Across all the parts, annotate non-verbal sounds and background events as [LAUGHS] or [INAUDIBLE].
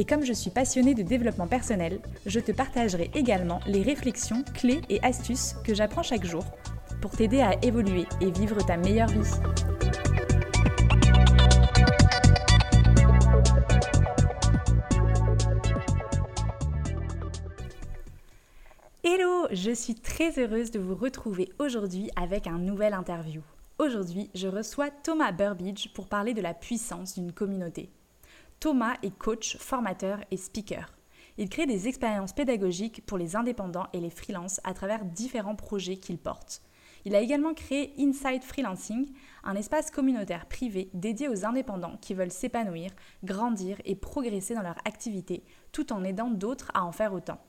Et comme je suis passionnée de développement personnel, je te partagerai également les réflexions, clés et astuces que j'apprends chaque jour pour t'aider à évoluer et vivre ta meilleure vie. Hello, je suis très heureuse de vous retrouver aujourd'hui avec un nouvel interview. Aujourd'hui, je reçois Thomas Burbidge pour parler de la puissance d'une communauté. Thomas est coach, formateur et speaker. Il crée des expériences pédagogiques pour les indépendants et les freelances à travers différents projets qu'il porte. Il a également créé Inside Freelancing, un espace communautaire privé dédié aux indépendants qui veulent s'épanouir, grandir et progresser dans leur activité, tout en aidant d'autres à en faire autant.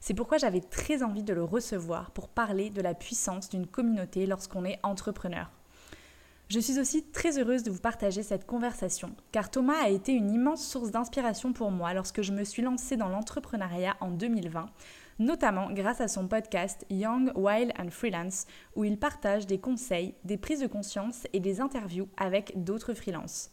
C'est pourquoi j'avais très envie de le recevoir pour parler de la puissance d'une communauté lorsqu'on est entrepreneur. Je suis aussi très heureuse de vous partager cette conversation, car Thomas a été une immense source d'inspiration pour moi lorsque je me suis lancée dans l'entrepreneuriat en 2020, notamment grâce à son podcast Young, Wild and Freelance, où il partage des conseils, des prises de conscience et des interviews avec d'autres freelances.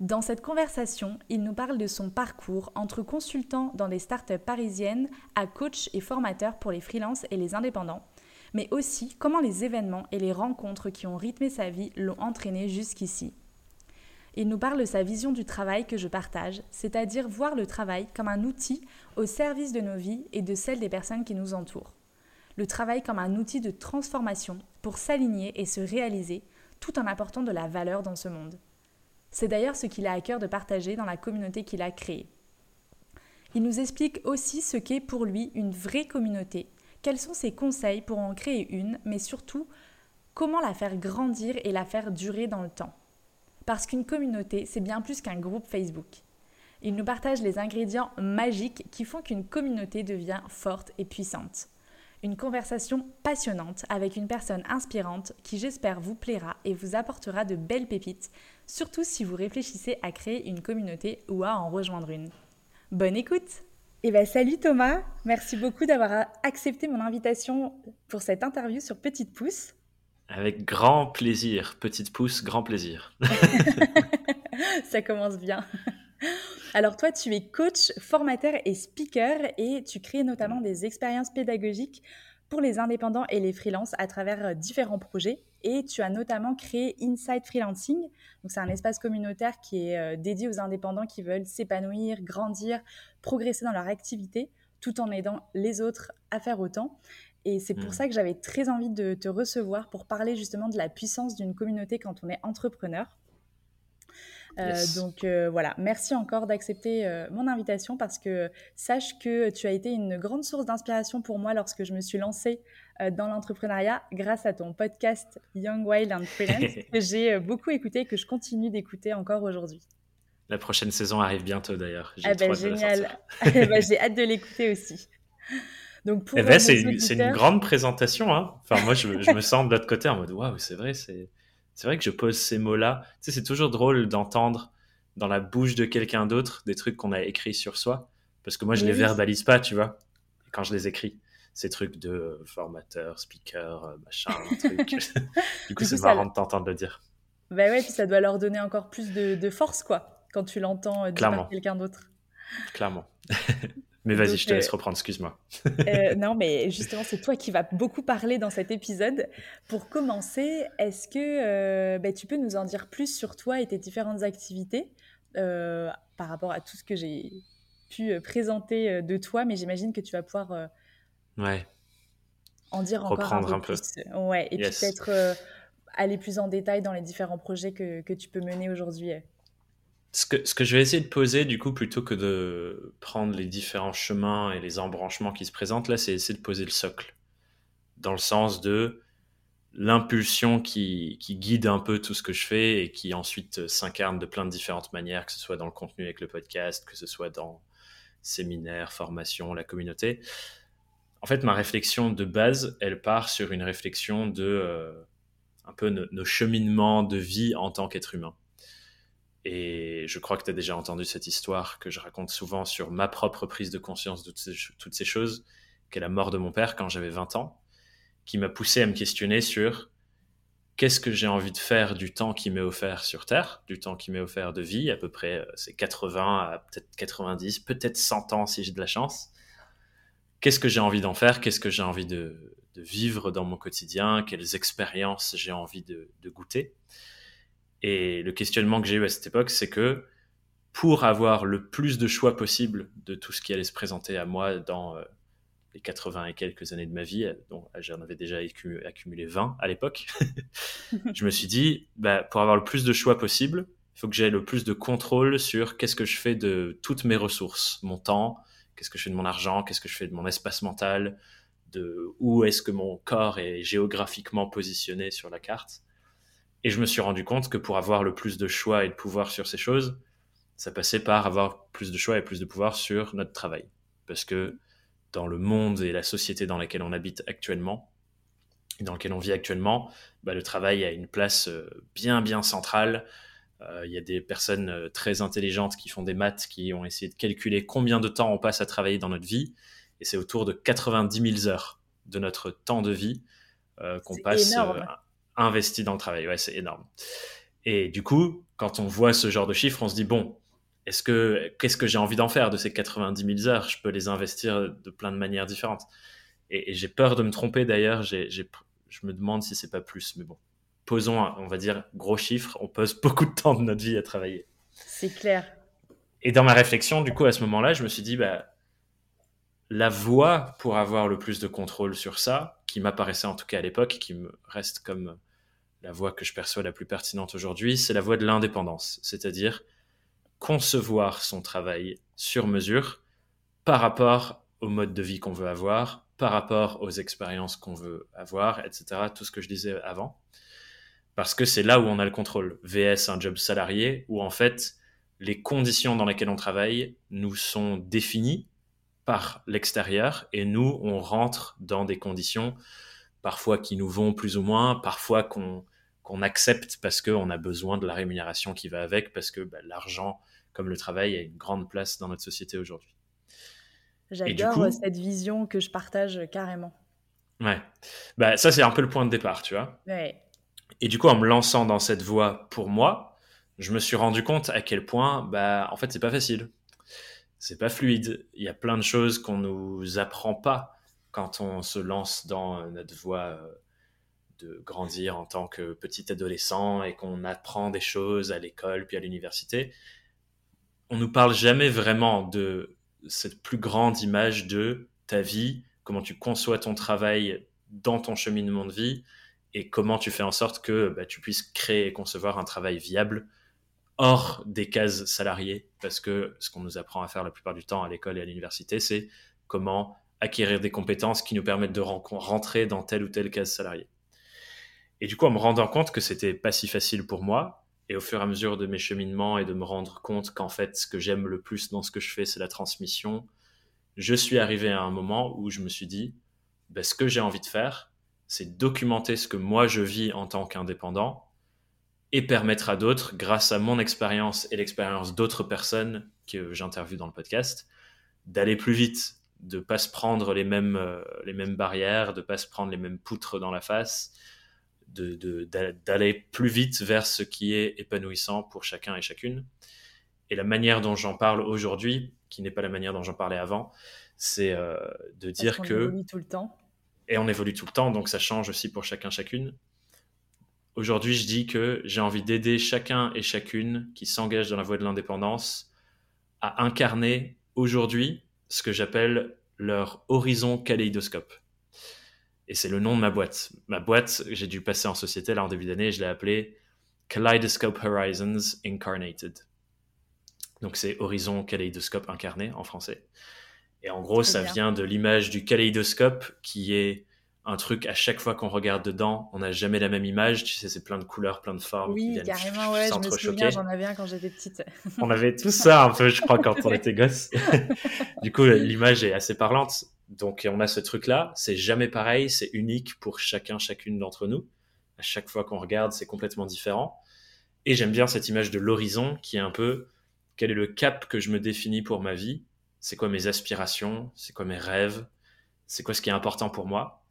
Dans cette conversation, il nous parle de son parcours entre consultant dans des startups parisiennes à coach et formateur pour les freelances et les indépendants, mais aussi comment les événements et les rencontres qui ont rythmé sa vie l'ont entraîné jusqu'ici. Il nous parle de sa vision du travail que je partage, c'est-à-dire voir le travail comme un outil au service de nos vies et de celles des personnes qui nous entourent. Le travail comme un outil de transformation pour s'aligner et se réaliser tout en apportant de la valeur dans ce monde. C'est d'ailleurs ce qu'il a à cœur de partager dans la communauté qu'il a créée. Il nous explique aussi ce qu'est pour lui une vraie communauté quels sont ses conseils pour en créer une, mais surtout comment la faire grandir et la faire durer dans le temps? Parce qu'une communauté, c'est bien plus qu'un groupe Facebook. Il nous partage les ingrédients magiques qui font qu'une communauté devient forte et puissante. Une conversation passionnante avec une personne inspirante qui j'espère vous plaira et vous apportera de belles pépites, surtout si vous réfléchissez à créer une communauté ou à en rejoindre une. Bonne écoute eh bien, salut Thomas, merci beaucoup d'avoir accepté mon invitation pour cette interview sur Petite Pouce. Avec grand plaisir, Petite Pouce, grand plaisir. [LAUGHS] Ça commence bien. Alors toi, tu es coach, formateur et speaker et tu crées notamment des expériences pédagogiques pour les indépendants et les freelances à travers euh, différents projets. Et tu as notamment créé Inside Freelancing. Donc, c'est un espace communautaire qui est euh, dédié aux indépendants qui veulent s'épanouir, grandir, progresser dans leur activité, tout en aidant les autres à faire autant. Et c'est pour mmh. ça que j'avais très envie de te recevoir pour parler justement de la puissance d'une communauté quand on est entrepreneur. Euh, donc euh, voilà, merci encore d'accepter euh, mon invitation parce que sache que tu as été une grande source d'inspiration pour moi lorsque je me suis lancée dans l'entrepreneuriat grâce à ton podcast Young Wild and Freelance [LAUGHS] que j'ai beaucoup écouté et que je continue d'écouter encore aujourd'hui. La prochaine saison arrive bientôt d'ailleurs. Ah bah, génial. [LAUGHS] Bah, j'ai hâte de l'écouter aussi. Donc pour eh ben, c'est une grande présentation. Hein. Enfin moi je, je me sens de l'autre côté en mode waouh c'est vrai c'est c'est vrai que je pose ces mots-là. Tu sais, c'est toujours drôle d'entendre dans la bouche de quelqu'un d'autre des trucs qu'on a écrits sur soi. Parce que moi, je ne les verbalise pas, tu vois, quand je les écris. Ces trucs de formateur, speaker, euh, machin, truc. [LAUGHS] du coup, c'est marrant de t'entendre le dire. Bah ouais, puis ça doit leur donner encore plus de, force, quoi, quand tu l'entends euh, dire par quelqu'un d'autre. Clairement. [LAUGHS] Mais vas-y, je te laisse euh, reprendre, excuse-moi. Euh, [LAUGHS] non, mais justement, c'est toi qui vas beaucoup parler dans cet épisode. Pour commencer, est-ce que euh, bah, tu peux nous en dire plus sur toi et tes différentes activités par rapport à tout ce que j'ai pu présenter de toi, mais j'imagine que tu vas pouvoir ouais. en dire encore un peu, plus. Ouais, et puis peut-être aller plus en détail dans les différents projets que, que tu peux mener aujourd'hui. Ce que, ce que je vais essayer de poser, du coup, plutôt que de prendre les différents chemins et les embranchements qui se présentent, là, c'est essayer de poser le socle. Dans le sens de l'impulsion qui, qui, guide un peu tout ce que je fais et qui ensuite s'incarne de plein de différentes manières, que ce soit dans le contenu avec le podcast, que ce soit dans séminaires, formations, la communauté. En fait, ma réflexion de base, elle part sur une réflexion de euh, un peu nos, cheminements de vie en tant qu'être humain. Et je crois que tu as déjà entendu cette histoire que je raconte souvent sur ma propre prise de conscience de toutes ces, choses, qu'est la mort de mon père quand j'avais 20 ans, qui m'a poussé à me questionner sur qu'est-ce que j'ai envie de faire du temps qui m'est offert sur Terre, du temps qui m'est offert de vie, à peu près euh, c'est 80 à peut-être 90, peut-être 100 ans si j'ai de la chance. Qu'est-ce que j'ai envie d'en faire? Qu'est-ce que j'ai envie de, vivre dans mon quotidien? Quelles expériences j'ai envie de, goûter? Et le questionnement que j'ai eu à cette époque, c'est que pour avoir le plus de choix possible de tout ce qui allait se présenter à moi dans euh, les 80 et quelques années de ma vie, dont j'en avais déjà accumulé 20 à l'époque, [LAUGHS] je me suis dit, bah, pour avoir le plus de choix possible, il faut que j'aie le plus de contrôle sur qu'est-ce que je fais de toutes mes ressources, mon temps, qu'est-ce que je fais de mon argent, qu'est-ce que je fais de mon espace mental, de où est-ce que mon corps est géographiquement positionné sur la carte? Et je me suis rendu compte que pour avoir le plus de choix et de pouvoir sur ces choses, ça passait par avoir plus de choix et plus de pouvoir sur notre travail. Parce que dans le monde et la société dans laquelle on habite actuellement, dans lequel on vit actuellement, bah, le travail a une place euh, bien bien centrale. Euh, il y a des personnes euh, très intelligentes qui font des maths, qui ont essayé de calculer combien de temps on passe à travailler dans notre vie, et c'est autour de 90 000 heures de notre temps de vie qu'on passe investi dans le travail. Ouais, c'est énorme. Et du coup, quand on voit ce genre de chiffres, on se dit bon, est-ce que qu'est-ce que j'ai envie d'en faire de ces 90 000 heures? Je peux les investir de plein de manières différentes. Et, j'ai peur de me tromper d'ailleurs. je me demande si c'est pas plus, mais bon. Posons, on va dire, gros chiffres. On pose beaucoup de temps de notre vie à travailler. C'est clair. Et dans ma réflexion, du coup, à ce moment-là, je me suis dit, bah, la voie pour avoir le plus de contrôle sur ça, qui m'apparaissait en tout cas à l'époque, qui me reste comme la voie que je perçois la plus pertinente aujourd'hui, c'est la voie de l'indépendance. C'est-à-dire concevoir son travail sur mesure par rapport au mode de vie qu'on veut avoir, par rapport aux expériences qu'on veut avoir, etc. Tout ce que je disais avant. Parce que c'est là où on a le contrôle. VS, un job salarié, où en fait, les conditions dans lesquelles on travaille nous sont définies par l'extérieur et nous, on rentre dans des conditions parfois qui nous vont plus ou moins, parfois qu'on qu'on accepte parce qu'on a besoin de la rémunération qui va avec, parce que bah, l'argent comme le travail a une grande place dans notre société aujourd'hui. J'adore cette vision que je partage carrément. Ouais, bah, ça c'est un peu le point de départ, tu vois. Ouais. Et du coup, en me lançant dans cette voie pour moi, je me suis rendu compte à quel point, bah, en fait, c'est pas facile. C'est pas fluide. Il y a plein de choses qu'on nous apprend pas quand on se lance dans notre voie euh, de grandir en tant que petit adolescent et qu'on apprend des choses à l'école puis à l'université on nous parle jamais vraiment de cette plus grande image de ta vie, comment tu conçois ton travail dans ton cheminement de vie et comment tu fais en sorte que bah, tu puisses créer et concevoir un travail viable hors des cases salariées. Parce que ce qu'on nous apprend à faire la plupart du temps à l'école et à l'université, c'est comment acquérir des compétences qui nous permettent de rentrer dans telle ou telle case salariée. Et du coup, en me rendant compte que c'était pas si facile pour moi, et au fur et à mesure de mes cheminements et de me rendre compte qu'en fait, ce que j'aime le plus dans ce que je fais, c'est la transmission, je suis arrivé à un moment où je me suis dit, ben, ce que j'ai envie de faire, c'est documenter ce que moi je vis en tant qu'indépendant et permettre à d'autres, grâce à mon expérience et l'expérience d'autres personnes que j'interviewe dans le podcast, d'aller plus vite, de pas se prendre les mêmes, euh, les mêmes barrières, de pas se prendre les mêmes poutres dans la face, d'aller plus vite vers ce qui est épanouissant pour chacun et chacune. Et la manière dont j'en parle aujourd'hui, qui n'est pas la manière dont j'en parlais avant, c'est euh, de dire que... Tout le temps. Et on évolue tout le temps, donc ça change aussi pour chacun, chacune. Aujourd'hui, je dis que j'ai envie d'aider chacun et chacune qui s'engage dans la voie de l'indépendance à incarner aujourd'hui ce que j'appelle leur horizon kaléidoscope. Et c'est le nom de ma boîte. Ma boîte, j'ai dû passer en société là en début d'année, je l'ai appelée Kaleidoscope Horizons Incarnated. Donc c'est Horizon Kaleidoscope incarné en français. Et en gros, ça vient de l'image du kaléidoscope qui est un truc à chaque fois qu'on regarde dedans, on n'a jamais la même image. Tu sais, c'est plein de couleurs, plein de formes. Oui, carrément, ouais. Je me souviens, j'en avais un quand j'étais petite. [LAUGHS] on avait tout [LAUGHS] ça un peu, je crois, quand on était gosse. [LAUGHS] du coup, l'image est assez parlante. Donc, on a ce truc-là. C'est jamais pareil. C'est unique pour chacun, chacune d'entre nous. À chaque fois qu'on regarde, c'est complètement différent. Et j'aime bien cette image de l'horizon qui est un peu quel est le cap que je me définis pour ma vie? C'est quoi mes aspirations? C'est quoi mes rêves? C'est quoi ce qui est important pour moi?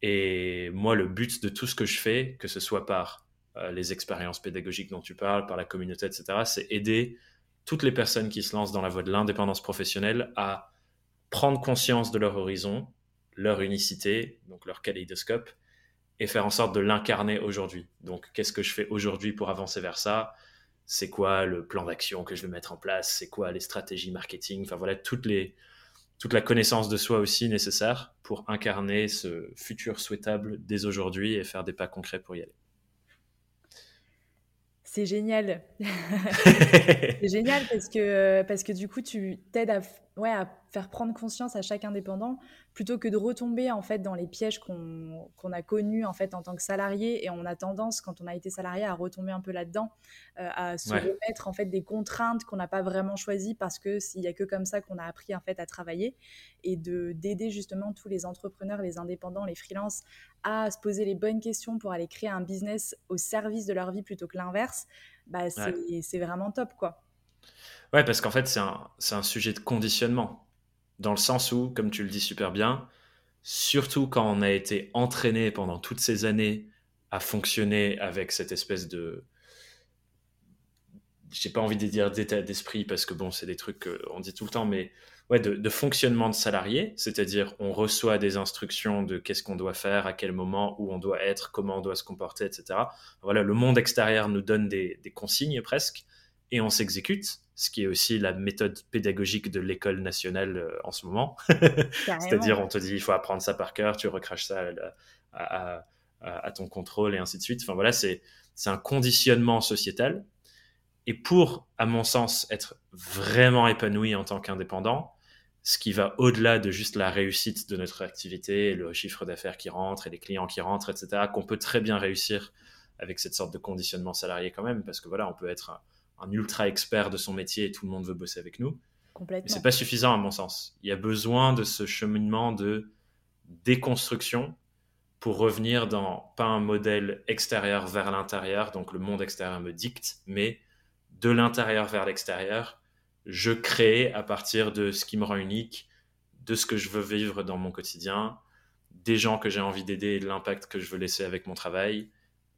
Et moi, le but de tout ce que je fais, que ce soit par euh, les expériences pédagogiques dont tu parles, par la communauté, etc., c'est aider toutes les personnes qui se lancent dans la voie de l'indépendance professionnelle à prendre conscience de leur horizon, leur unicité, donc leur kaléidoscope, et faire en sorte de l'incarner aujourd'hui. Donc, qu'est-ce que je fais aujourd'hui pour avancer vers ça? C'est quoi le plan d'action que je vais mettre en place C'est quoi les stratégies marketing Enfin voilà, toutes les, toute la connaissance de soi aussi nécessaire pour incarner ce futur souhaitable dès aujourd'hui et faire des pas concrets pour y aller. C'est génial. [LAUGHS] c'est génial parce que, parce que du coup, tu t'aides à, ouais, à faire prendre conscience à chaque indépendant plutôt que de retomber en fait dans les pièges qu'on a connus en fait en tant que salarié et on a tendance quand on a été salarié à retomber un peu là-dedans euh, à se remettre en fait des contraintes qu'on n'a pas vraiment choisies parce que s'il y a que comme ça qu'on a appris en fait à travailler et de d'aider justement tous les entrepreneurs les indépendants les freelances à se poser les bonnes questions pour aller créer un business au service de leur vie plutôt que l'inverse bah c'est vraiment top quoi. Ouais parce qu'en fait c'est un, un sujet de conditionnement. Dans le sens où, comme tu le dis super bien, surtout quand on a été entraîné pendant toutes ces années à fonctionner avec cette espèce de j'ai pas envie de dire d'état d'esprit parce que bon c'est des trucs qu'on dit tout le temps mais ouais de, fonctionnement de salarié c'est-à-dire on reçoit des instructions de qu'est-ce qu'on doit faire à quel moment où on doit être comment on doit se comporter etc voilà le monde extérieur nous donne des consignes presque et on s'exécute ce qui est aussi la méthode pédagogique de l'école nationale euh, en ce moment. [LAUGHS] C'est-à-dire, on te dit, il faut apprendre ça par cœur, tu recraches ça à, ton contrôle et ainsi de suite. Enfin voilà, c'est un conditionnement sociétal. Et pour, à mon sens, être vraiment épanoui en tant qu'indépendant, ce qui va au-delà de juste la réussite de notre activité, le chiffre d'affaires qui rentre et les clients qui rentrent, etc., qu'on peut très bien réussir avec cette sorte de conditionnement salarié quand même, parce que voilà, on peut être un ultra expert de son métier et tout le monde veut bosser avec nous. Complètement. Mais c'est pas suffisant à mon sens. Il y a besoin de ce cheminement de déconstruction pour revenir dans pas un modèle extérieur vers l'intérieur, donc le monde extérieur me dicte, mais de l'intérieur vers l'extérieur, je crée à partir de ce qui me rend unique, de ce que je veux vivre dans mon quotidien, des gens que j'ai envie d'aider, de l'impact que je veux laisser avec mon travail,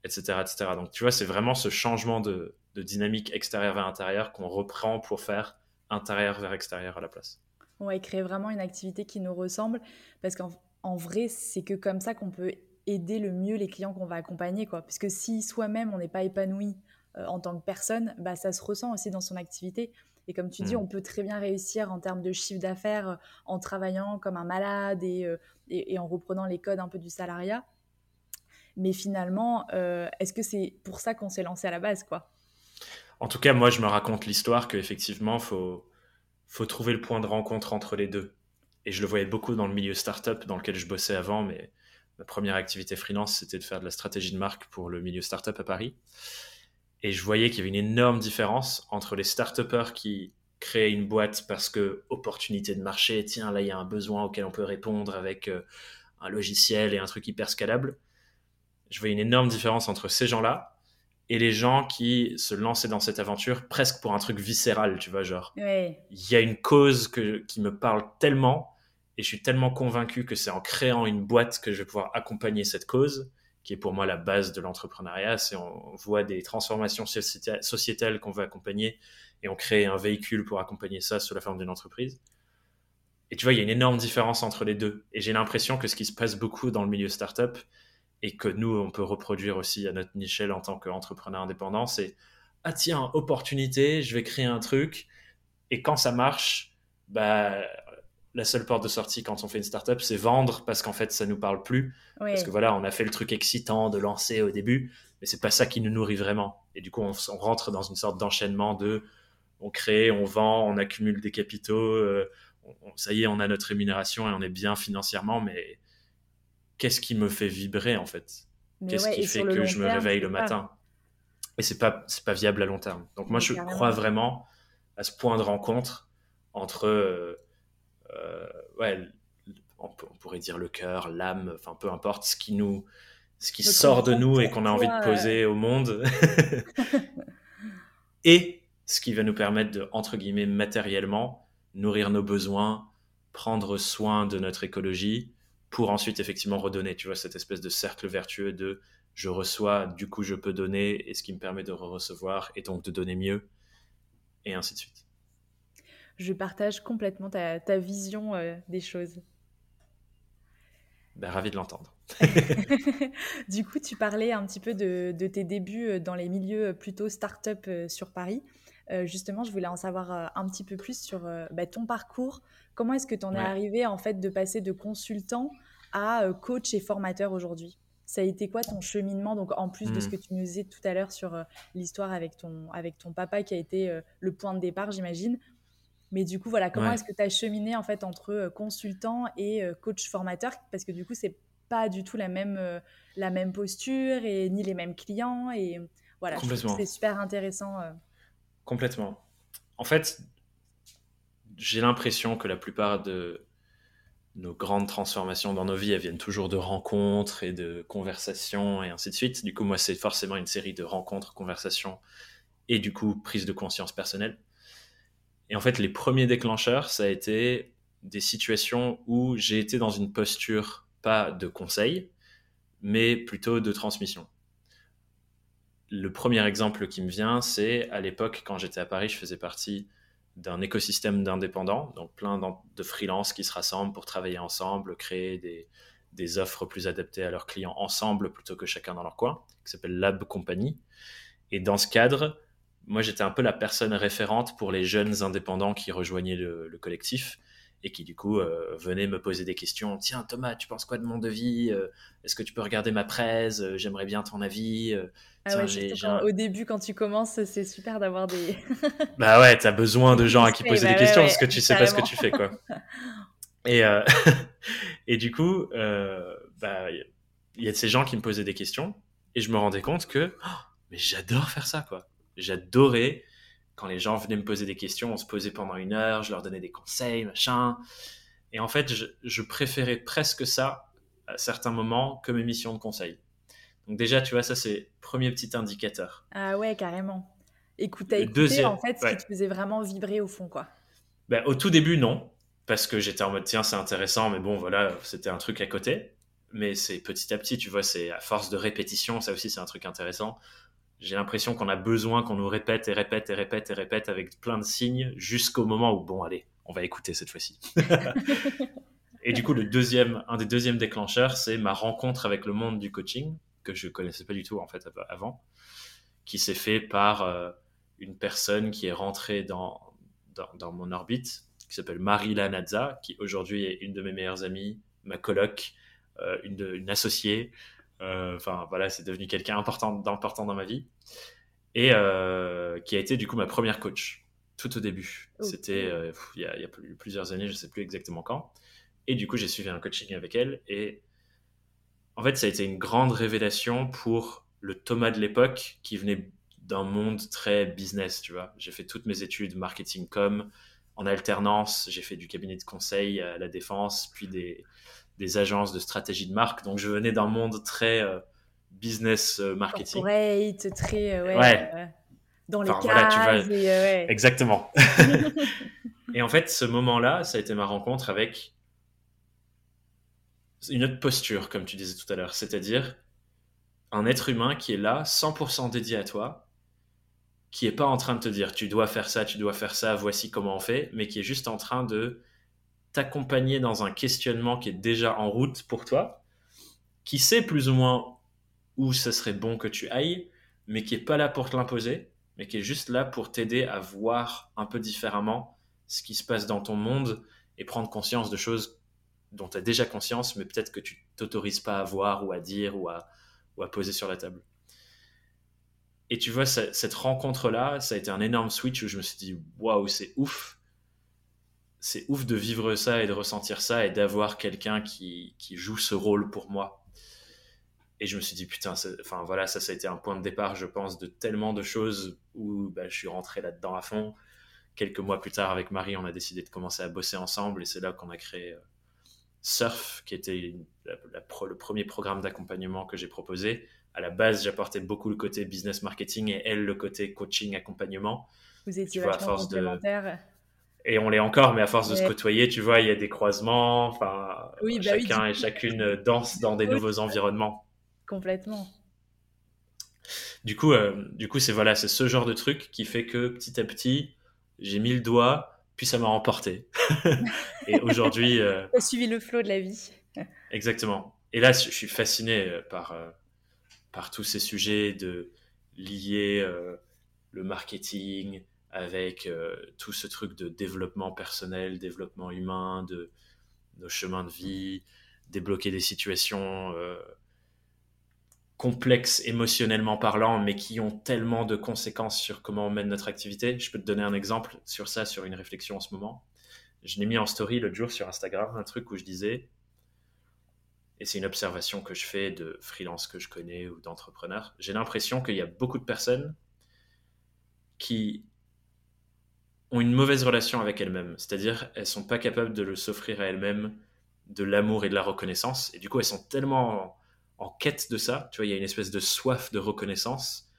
etc., etc. Donc tu vois, c'est vraiment ce changement de, dynamique extérieure vers intérieur qu'on reprend pour faire intérieur vers extérieur à la place. Ouais, créer vraiment une activité qui nous ressemble parce qu'en vrai, c'est que comme ça qu'on peut aider le mieux les clients qu'on va accompagner. Quoi. Parce si soi-même, on n'est pas épanoui euh, en tant que personne, bah, ça se ressent aussi dans son activité. Et comme tu dis, mm. on peut très bien réussir en termes de chiffre d'affaires euh, en travaillant comme un malade euh, et, et, en reprenant les codes un peu du salariat. Mais finalement, est-ce que c'est pour ça qu'on s'est lancé à la base quoi? En tout cas, moi, je me raconte l'histoire qu'effectivement, il faut, faut trouver le point de rencontre entre les deux. Et je le voyais beaucoup dans le milieu startup dans lequel je bossais avant, mais ma première activité freelance, c'était de faire de la stratégie de marque pour le milieu startup à Paris. Et je voyais qu'il y avait une énorme différence entre les start qui créaient une boîte parce que opportunité de marché, tiens, là, il y a un besoin auquel on peut répondre avec euh, un logiciel et un truc hyper scalable. Je voyais une énorme différence entre ces gens-là et les gens qui se lançaient dans cette aventure presque pour un truc viscéral, tu vois, genre. Il y a une cause que, qui me parle tellement et je suis tellement convaincu que c'est en créant une boîte que je vais pouvoir accompagner cette cause, qui est pour moi la base de l'entrepreneuriat. C'est on voit des transformations sociétales qu'on veut accompagner et on crée un véhicule pour accompagner ça sous la forme d'une entreprise. Et tu vois, il y a une énorme différence entre les deux. Et j'ai l'impression que ce qui se passe beaucoup dans le milieu startup, et que nous, on peut reproduire aussi à notre échelle en tant qu'entrepreneur indépendant, c'est ah tiens, opportunité, je vais créer un truc, et quand ça marche, bah, la seule porte de sortie quand on fait une startup, c'est vendre parce qu'en fait, ça nous parle plus. Parce que voilà, on a fait le truc excitant de lancer au début, mais c'est pas ça qui nous nourrit vraiment. Et du coup, on, rentre dans une sorte d'enchaînement de on crée, on vend, on accumule des capitaux, euh, ça y est, on a notre rémunération et on est bien financièrement, mais qu'est-ce qui me fait vibrer en fait? Qu'est-ce qui fait que je me réveille le matin? Et c'est pas c'est pas viable à long terme. Donc moi je crois vraiment à ce point de rencontre entre euh, euh, ouais, on, pourrait dire le cœur, l'âme, enfin peu importe ce qui nous ce qui sort de nous et qu'on a envie de poser au monde. [LAUGHS] Et ce qui va nous permettre de entre guillemets matériellement nourrir nos besoins, prendre soin de notre écologie pour ensuite effectivement redonner, tu vois, cette espèce de cercle vertueux de je reçois, du coup je peux donner, et ce qui me permet de recevoir, et donc de donner mieux, et ainsi de suite. Je partage complètement ta, vision euh, des choses. Ben, ravi de l'entendre. [LAUGHS] du coup, tu parlais un petit peu de, tes débuts euh, dans les milieux plutôt start-up euh, sur Paris. justement, je voulais en savoir un petit peu plus sur bah, ton parcours. Comment est-ce que tu en es arrivé en fait de passer de consultant à coach et formateur aujourd'hui? Ça a été quoi ton cheminement? Donc, en plus de ce mmh. que tu nous disais tout à l'heure sur euh, l'histoire avec ton, avec ton papa qui a été euh, le point de départ, j'imagine. Mais du coup, voilà, comment est-ce que tu as cheminé en fait entre consultant et coach formateur? Parce que du coup, c'est pas du tout la même, la même posture et ni les mêmes clients. Et voilà, c'est super intéressant. Complètement. En fait, j'ai l'impression que la plupart de, nos grandes transformations dans nos vies, elles viennent toujours de rencontres et de conversations et ainsi de suite. Du coup, moi, c'est forcément une série de rencontres, conversations et du coup, prise de conscience personnelle. Et en fait, les premiers déclencheurs, ça a été des situations où j'ai été dans une posture pas de conseil, mais plutôt de transmission. Le premier exemple qui me vient, c'est à l'époque, quand j'étais à Paris, je faisais partie d'un écosystème d'indépendants, donc plein de freelances qui se rassemblent pour travailler ensemble, créer des, des, offres plus adaptées à leurs clients ensemble plutôt que chacun dans leur coin, qui s'appelle Lab Company. Et dans ce cadre, moi j'étais un peu la personne référente pour les jeunes indépendants qui rejoignaient le collectif et qui du coup euh, venait me poser des questions. Tiens Thomas, tu penses quoi de mon devis euh, Est-ce que tu peux regarder ma presse euh, J'aimerais bien ton avis. Ah au début, quand tu commences, c'est super d'avoir des. [LAUGHS] bah ouais, t'as besoin de gens à qui poser des bah questions parce que tu sais pas ce que tu fais quoi. [LAUGHS] et [LAUGHS] et du coup, bah il y a de ces gens qui me posaient des questions et je me rendais compte que oh, mais j'adore faire ça quoi. J'adorais quand les gens venaient me poser des questions, on se posait pendant une heure, je leur donnais des conseils, machin. Et en fait, je, préférais presque ça à certains moments que mes missions de conseil. Donc déjà, tu vois, ça c'est premier petit indicateur. Ah ouais, carrément. Écoute, à écouter en fait ce qui te faisait vraiment vibrer au fond, quoi. Ben, au tout début, non, parce que j'étais en mode tiens, c'est intéressant, mais bon, voilà, c'était un truc à côté. Mais c'est petit à petit, tu vois, c'est à force de répétition, ça aussi c'est un truc intéressant j'ai l'impression qu'on a besoin qu'on nous répète et répète et répète et répète avec plein de signes jusqu'au moment où, bon, allez, on va écouter cette fois-ci. [LAUGHS] et du coup, le deuxième, un des deuxièmes déclencheurs, c'est ma rencontre avec le monde du coaching, que je connaissais pas du tout, en fait, avant, qui s'est fait par euh, une personne qui est rentrée dans, dans, mon orbite, qui s'appelle Marie Lanazza, qui aujourd'hui est une de mes meilleures amies, ma coloc, euh, une, une associée, enfin, voilà, c'est devenu quelqu'un important, d'important dans ma vie. Et euh, qui a été du coup ma première coach, tout au début. C'était euh, il y, a, plusieurs années, je sais plus exactement quand. Et du coup, j'ai suivi un coaching avec elle. Et en fait, ça a été une grande révélation pour le Thomas de l'époque qui venait d'un monde très business, tu vois. J'ai fait toutes mes études marketing com en alternance. J'ai fait du cabinet de conseil à la défense, puis des, des agences de stratégie de marque. Donc, je venais d'un monde très euh, business euh, marketing. Corporate, très, euh, ouais, dans les cases. Exactement. [LAUGHS] et en fait, ce moment-là, ça a été ma rencontre avec une autre posture, comme tu disais tout à l'heure, c'est-à-dire un être humain qui est là, 100% dédié à toi, qui est pas en train de te dire tu dois faire ça, tu dois faire ça, voici comment on fait, mais qui est juste en train de t'accompagner dans un questionnement qui est déjà en route pour toi, qui sait plus ou moins où ce serait bon que tu ailles, mais qui est pas là pour te l'imposer, mais qui est juste là pour t'aider à voir un peu différemment ce qui se passe dans ton monde et prendre conscience de choses dont tu as déjà conscience, mais peut-être que tu t'autorises pas à voir ou à dire ou à, ou à poser sur la table. Et tu vois, cette rencontre-là, ça a été un énorme switch où je me suis dit, waouh, c'est ouf c'est ouf de vivre ça et de ressentir ça et d'avoir quelqu'un qui, qui, joue ce rôle pour moi. Et je me suis dit, putain, enfin voilà, ça, ça a été un point de départ, je pense, de tellement de choses où bah, je suis rentré là-dedans à fond. Quelques mois plus tard, avec Marie, on a décidé de commencer à bosser ensemble et c'est là qu'on a créé euh, Surf, qui était le premier programme d'accompagnement que j'ai proposé. À la base, j'apportais beaucoup le côté business marketing et elle le côté coaching accompagnement. Vous étiez vois, à force de et on l'est encore, mais à force de se côtoyer, tu vois, il y a des croisements. Enfin, bah chacun et chacune danse dans des nouveaux environnements. Complètement. Du coup, euh, du coup, c'est voilà, c'est ce genre de truc qui fait que petit à petit, j'ai mis le doigt, puis ça m'a emporté. [LAUGHS] et aujourd'hui, euh, [LAUGHS] as suivi le flot de la vie. [LAUGHS] exactement. Et là, je suis fasciné euh, par par tous ces sujets de lier le marketing, avec euh, tout ce truc de développement personnel, développement humain, de nos chemins de vie, débloquer des situations euh, complexes émotionnellement parlant, mais qui ont tellement de conséquences sur comment on mène notre activité. Je peux te donner un exemple sur ça, sur une réflexion en ce moment. Je l'ai mis en story l'autre jour sur Instagram, un truc où je disais, et c'est une observation que je fais de freelance que je connais ou d'entrepreneurs, j'ai l'impression qu'il y a beaucoup de personnes qui ont une mauvaise relation avec elles-mêmes. C'est-à-dire, elles sont pas capables de le s'offrir à elles-mêmes de l'amour et de la reconnaissance. Et du coup, elles sont tellement en, quête de ça. Tu vois, il y a une espèce de soif de reconnaissance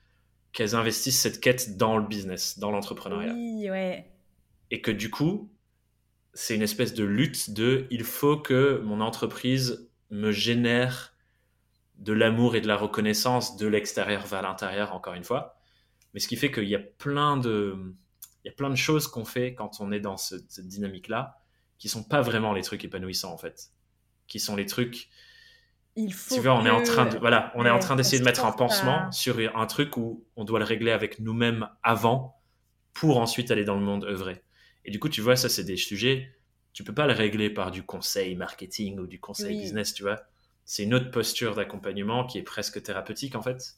qu'elles investissent cette quête dans le business, dans l'entrepreneuriat. Oui, ouais. Et que du coup, c'est une espèce de lutte de il faut que mon entreprise me génère de l'amour et de la reconnaissance de l'extérieur vers l'intérieur, encore une fois. Mais ce qui fait qu'il y a plein de, il y a plein de choses qu'on fait quand on est dans cette dynamique-là qui sont pas vraiment les trucs épanouissants en fait, qui sont les trucs. Il faut tu vois, on est en train de voilà, on est en train d'essayer de mettre un pansement sur un truc où on doit le régler avec nous-mêmes avant pour ensuite aller dans le monde œuvrer. Et du coup, tu vois, ça c'est des sujets. Tu peux pas le régler par du conseil marketing ou du conseil business, tu vois. C'est une autre posture d'accompagnement qui est presque thérapeutique en fait.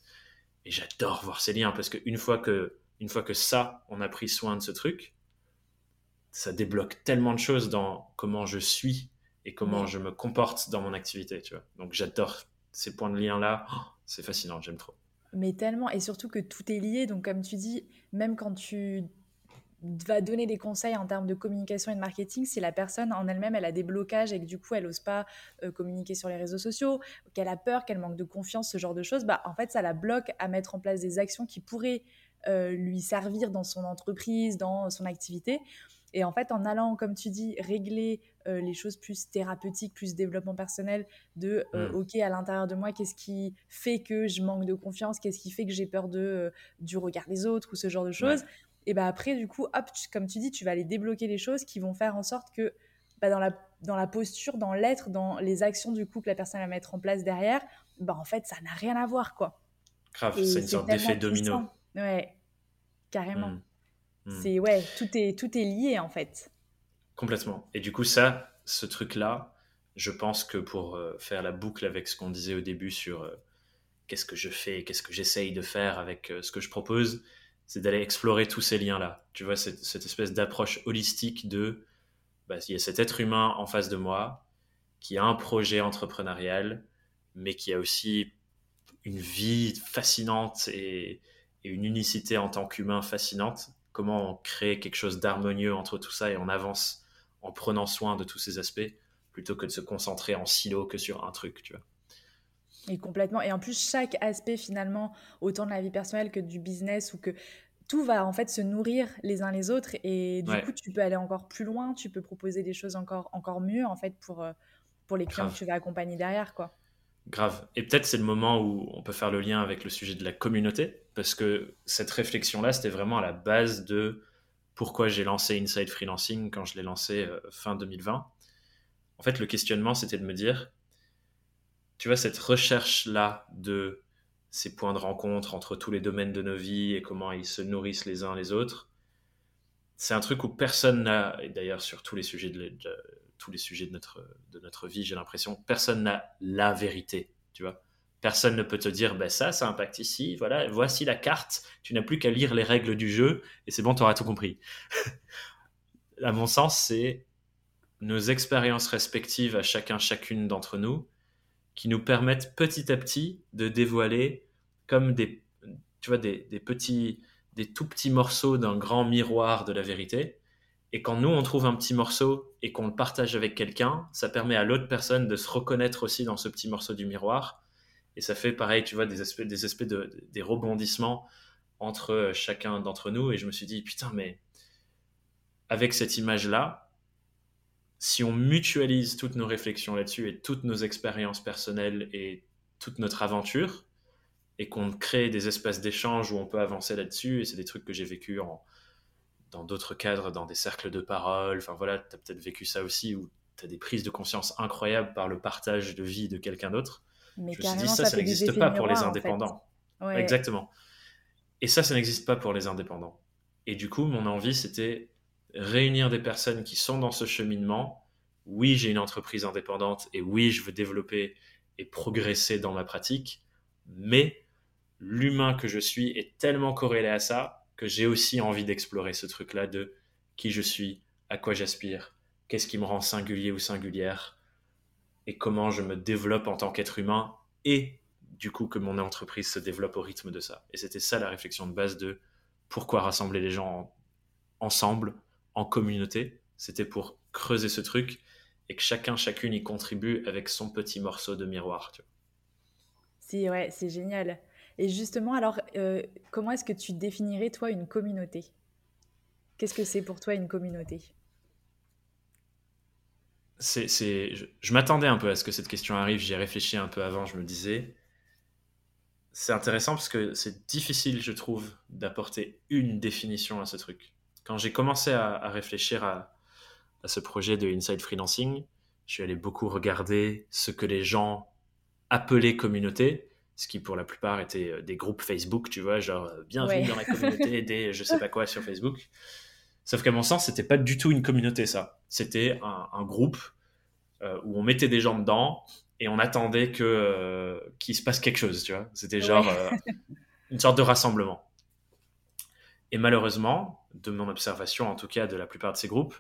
Et j'adore voir ces liens parce qu'une fois que une fois que ça, on a pris soin de ce truc, ça débloque tellement de choses dans comment je suis et comment je me comporte dans mon activité, tu vois. Donc j'adore ces points de lien-là. Oh, c'est fascinant, j'aime trop. Mais tellement, et surtout que tout est lié. Donc comme tu dis, même quand tu vas donner des conseils en termes de communication et de marketing, si la personne en elle-même, elle a des blocages et que du coup, elle n'ose pas euh, communiquer sur les réseaux sociaux, qu'elle a peur, qu'elle manque de confiance, ce genre de choses, bah, en fait, ça la bloque à mettre en place des actions qui pourraient euh, lui servir dans son entreprise, dans son activité. Et en fait, en allant, comme tu dis, régler euh, les choses plus thérapeutiques, plus développement personnel, de euh, mm. OK, à l'intérieur de moi, qu'est-ce qui fait que je manque de confiance, qu'est-ce qui fait que j'ai peur de, du regard des autres ou ce genre de choses? Et bah après, du coup, hop, comme tu dis, tu vas aller débloquer les choses qui vont faire en sorte que bah, dans, la, dans la posture, dans l'être, dans les actions du coup que la personne va mettre en place derrière, bah en fait, ça n'a rien à voir, quoi. Grave, c'est une sorte d'effet domino. Ouais, carrément. Hmm. Hmm. C'est ouais, tout est tout est lié en fait. Complètement. Et du coup, ça, ce truc-là, je pense que pour euh, faire la boucle avec ce qu'on disait au début sur euh, qu'est-ce que je fais, qu'est-ce que j'essaye de faire avec euh, ce que je propose, c'est d'aller explorer tous ces liens-là. Tu vois, cette, cette espèce d'approche holistique de, bah, il y a cet être humain en face de moi qui a un projet entrepreneurial, mais qui a aussi une vie fascinante et, une unicité en tant qu'humain fascinante. Comment on crée quelque chose d'harmonieux entre tout ça et on avance en prenant soin de tous ces aspects plutôt que de se concentrer en silo que sur un truc, tu vois. Et complètement. Et en plus, chaque aspect finalement, autant de la vie personnelle que du business ou que tout va en fait se nourrir les uns les autres et du coup tu peux aller encore plus loin, tu peux proposer des choses encore encore mieux en fait pour euh, pour les clients que tu vas accompagner derrière quoi. Grave. Et peut-être c'est le moment où on peut faire le lien avec le sujet de la communauté, parce que cette réflexion-là, c'était vraiment à la base de pourquoi j'ai lancé Inside Freelancing quand je l'ai lancé euh, fin 2020. En fait, le questionnement, c'était de me dire, tu vois, cette recherche-là de ces points de rencontre entre tous les domaines de nos vies et comment ils se nourrissent les uns les autres, c'est un truc où personne n'a, et d'ailleurs sur tous les sujets de, tous les sujets de notre, de notre vie, j'ai l'impression, personne n'a la vérité, tu vois. Personne ne peut te dire, ben ça, ça impacte ici, voilà, voici la carte, tu n'as plus qu'à lire les règles du jeu et c'est bon, tu auras tout compris. [LAUGHS] à mon sens, c'est nos expériences respectives à chacun, chacune d'entre nous, qui nous permettent petit à petit de dévoiler comme des, tu vois, des, des petits, des tout petits morceaux d'un grand miroir de la vérité. Et quand nous, on trouve un petit morceau et qu'on le partage avec quelqu'un, ça permet à l'autre personne de se reconnaître aussi dans ce petit morceau du miroir. Et ça fait pareil, tu vois, des espèces, des rebondissements entre chacun d'entre nous. Et je me suis dit, putain, mais avec cette image-là, si on mutualise toutes nos réflexions là-dessus et toutes nos expériences personnelles et toute notre aventure, et qu'on crée des espaces d'échange où on peut avancer là-dessus, et c'est des trucs que j'ai vécu dans d'autres cadres, dans des cercles de parole, enfin voilà, tu as peut-être vécu ça aussi, où tu as des prises de conscience incroyables par le partage de vie de quelqu'un d'autre. Mais je me suis dit, ça, ça n'existe pas pour les indépendants. Exactement. Et ça, ça n'existe pas pour les indépendants. Et du coup, mon envie, c'était réunir des personnes qui sont dans ce cheminement. Oui, j'ai une entreprise indépendante et oui, je veux développer et progresser dans ma pratique, mais l'humain que je suis est tellement corrélé à ça que j'ai aussi envie d'explorer ce truc-là de qui je suis, à quoi j'aspire, qu'est-ce qui me rend singulier ou singulière, et comment je me développe en tant qu'être humain, et du coup que mon entreprise se développe au rythme de ça. Et c'était ça la réflexion de base de pourquoi rassembler les gens ensemble en communauté, c'était pour creuser ce truc et que chacun, chacune y contribue avec son petit morceau de miroir. Tu Si, ouais, c'est génial. Et justement, alors, euh, comment est-ce que tu définirais, toi, une communauté? Qu'est-ce que c'est pour toi une communauté? C'est, je, je m'attendais un peu à ce que cette question arrive, j'y ai réfléchi un peu avant, je me disais, c'est intéressant parce que c'est difficile, je trouve, d'apporter une définition à ce truc. Quand j'ai commencé à, réfléchir à, ce projet de Inside Freelancing, je suis allé beaucoup regarder ce que les gens appelaient communauté, ce qui pour la plupart était euh, des groupes Facebook, tu vois, genre euh, bienvenue dans la communauté [LAUGHS] des je sais pas quoi sur Facebook. Sauf qu'à mon sens, c'était pas du tout une communauté, ça. C'était un, groupe euh, où on mettait des gens dedans et on attendait que qu'il se passe quelque chose, tu vois. C'était genre [LAUGHS] une sorte de rassemblement. Et malheureusement, de mon observation en tout cas de la plupart de ces groupes,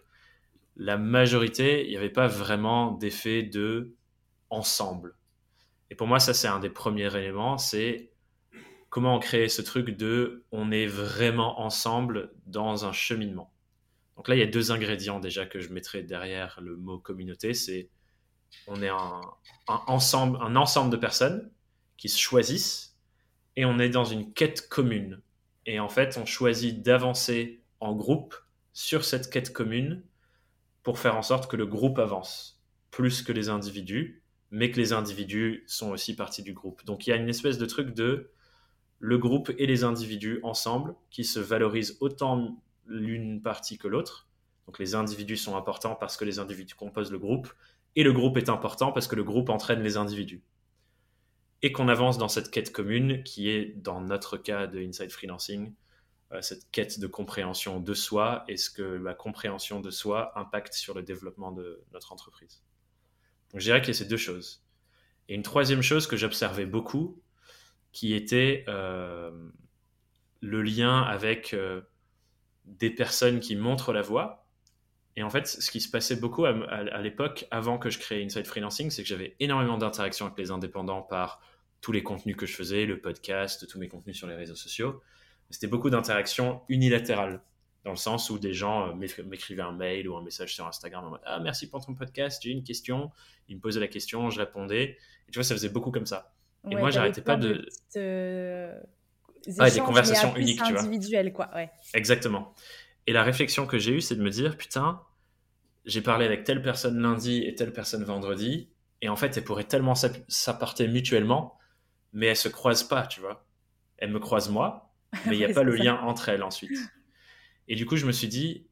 la majorité, il n'y avait pas vraiment d'effet de ensemble. Et pour moi, ça c'est un des premiers éléments, c'est comment on crée ce truc de on est vraiment ensemble dans un cheminement. Donc là, il y a deux ingrédients déjà que je mettrais derrière le mot communauté, c'est on est un, ensemble, un ensemble de personnes qui se choisissent et on est dans une quête commune. Et en fait, on choisit d'avancer en groupe sur cette quête commune pour faire en sorte que le groupe avance plus que les individus, mais que les individus sont aussi partie du groupe. Donc il y a une espèce de truc de le groupe et les individus ensemble qui se valorisent autant l'une partie que l'autre. Donc les individus sont importants parce que les individus composent le groupe, et le groupe est important parce que le groupe entraîne les individus et qu'on avance dans cette quête commune qui est, dans notre cas de Inside Freelancing, euh, cette quête de compréhension de soi et ce que la compréhension de soi impacte sur le développement de notre entreprise. Donc je dirais qu'il y a ces deux choses. Et une troisième chose que j'observais beaucoup, qui était euh, le lien avec euh, des personnes qui montrent la voie. Et en fait, ce qui se passait beaucoup à, à l'époque, avant que je crée Inside Freelancing, c'est que j'avais énormément d'interactions avec les indépendants par tous les contenus que je faisais, le podcast, tous mes contenus sur les réseaux sociaux. C'était beaucoup d'interactions unilatérales, dans le sens où des gens euh, m'écrivaient un mail ou un message sur Instagram en mode Ah, merci pour ton podcast, j'ai une question. Ils me posaient la question, je répondais. Et tu vois, ça faisait beaucoup comme ça. Et moi, j'arrêtais pas de. de... Ah, des conversations uniques, tu vois. Individuelles, quoi, ouais. Exactement. Et la réflexion que j'ai eue, c'est de me dire Putain, j'ai parlé avec telle personne lundi et telle personne vendredi. Et en fait, elles pourraient tellement s'apporter mutuellement mais elles se croisent pas, tu vois. Elles me croisent moi, [LAUGHS] mais il n'y a pas le lien entre elles ensuite. Et du coup, je me suis dit,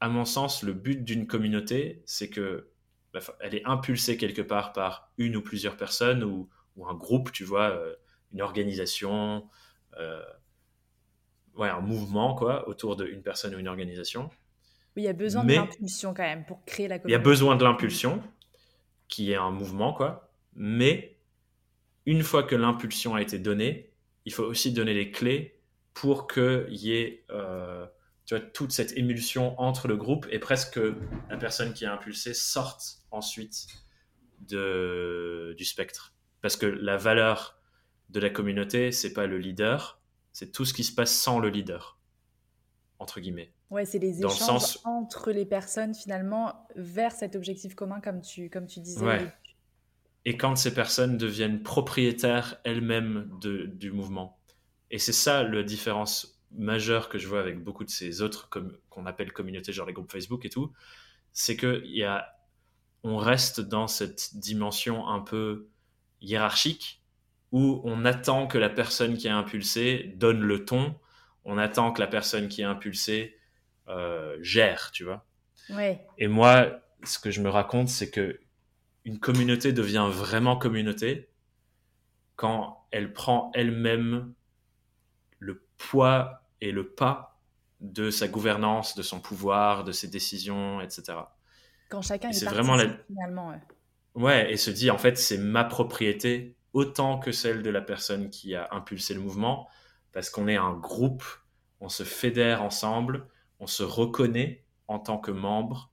à mon sens, le but d'une communauté, c'est que bah, elle est impulsée quelque part par une ou plusieurs personnes ou, un groupe, tu vois, euh, une organisation, euh, ouais, un mouvement, quoi, autour d'une personne ou une organisation. Oui, il y a besoin de l'impulsion quand même pour créer la communauté. Il y a besoin de l'impulsion, qui est un mouvement, quoi. Mais une fois que l'impulsion a été donnée, il faut aussi donner les clés pour qu'il y ait euh, tu vois, toute cette émulsion entre le groupe et presque la personne qui a impulsé sorte ensuite de, du spectre. Parce que la valeur de la communauté, c'est pas le leader, c'est tout ce qui se passe sans le leader, entre guillemets. Ouais, c'est les échanges entre les personnes finalement vers cet objectif commun, comme tu, comme tu disais. Ouais. Et quand ces personnes deviennent propriétaires elles-mêmes du mouvement. Et c'est ça la différence majeure que je vois avec beaucoup de ces autres qu'on appelle communautés, genre les groupes Facebook et tout, c'est que y a, on reste dans cette dimension un peu hiérarchique où on attend que la personne qui a impulsé donne le ton, on attend que la personne qui a impulsé euh, gère, tu vois. Ouais. Et moi, ce que je me raconte, c'est que une communauté devient vraiment communauté quand elle prend elle-même le poids et le pas de sa gouvernance, de son pouvoir, de ses décisions, etc. Quand chacun est vraiment finalement. Ouais. ouais, et se dit en fait c'est ma propriété autant que celle de la personne qui a impulsé le mouvement, parce qu'on est un groupe, on se fédère ensemble, on se reconnaît en tant que membre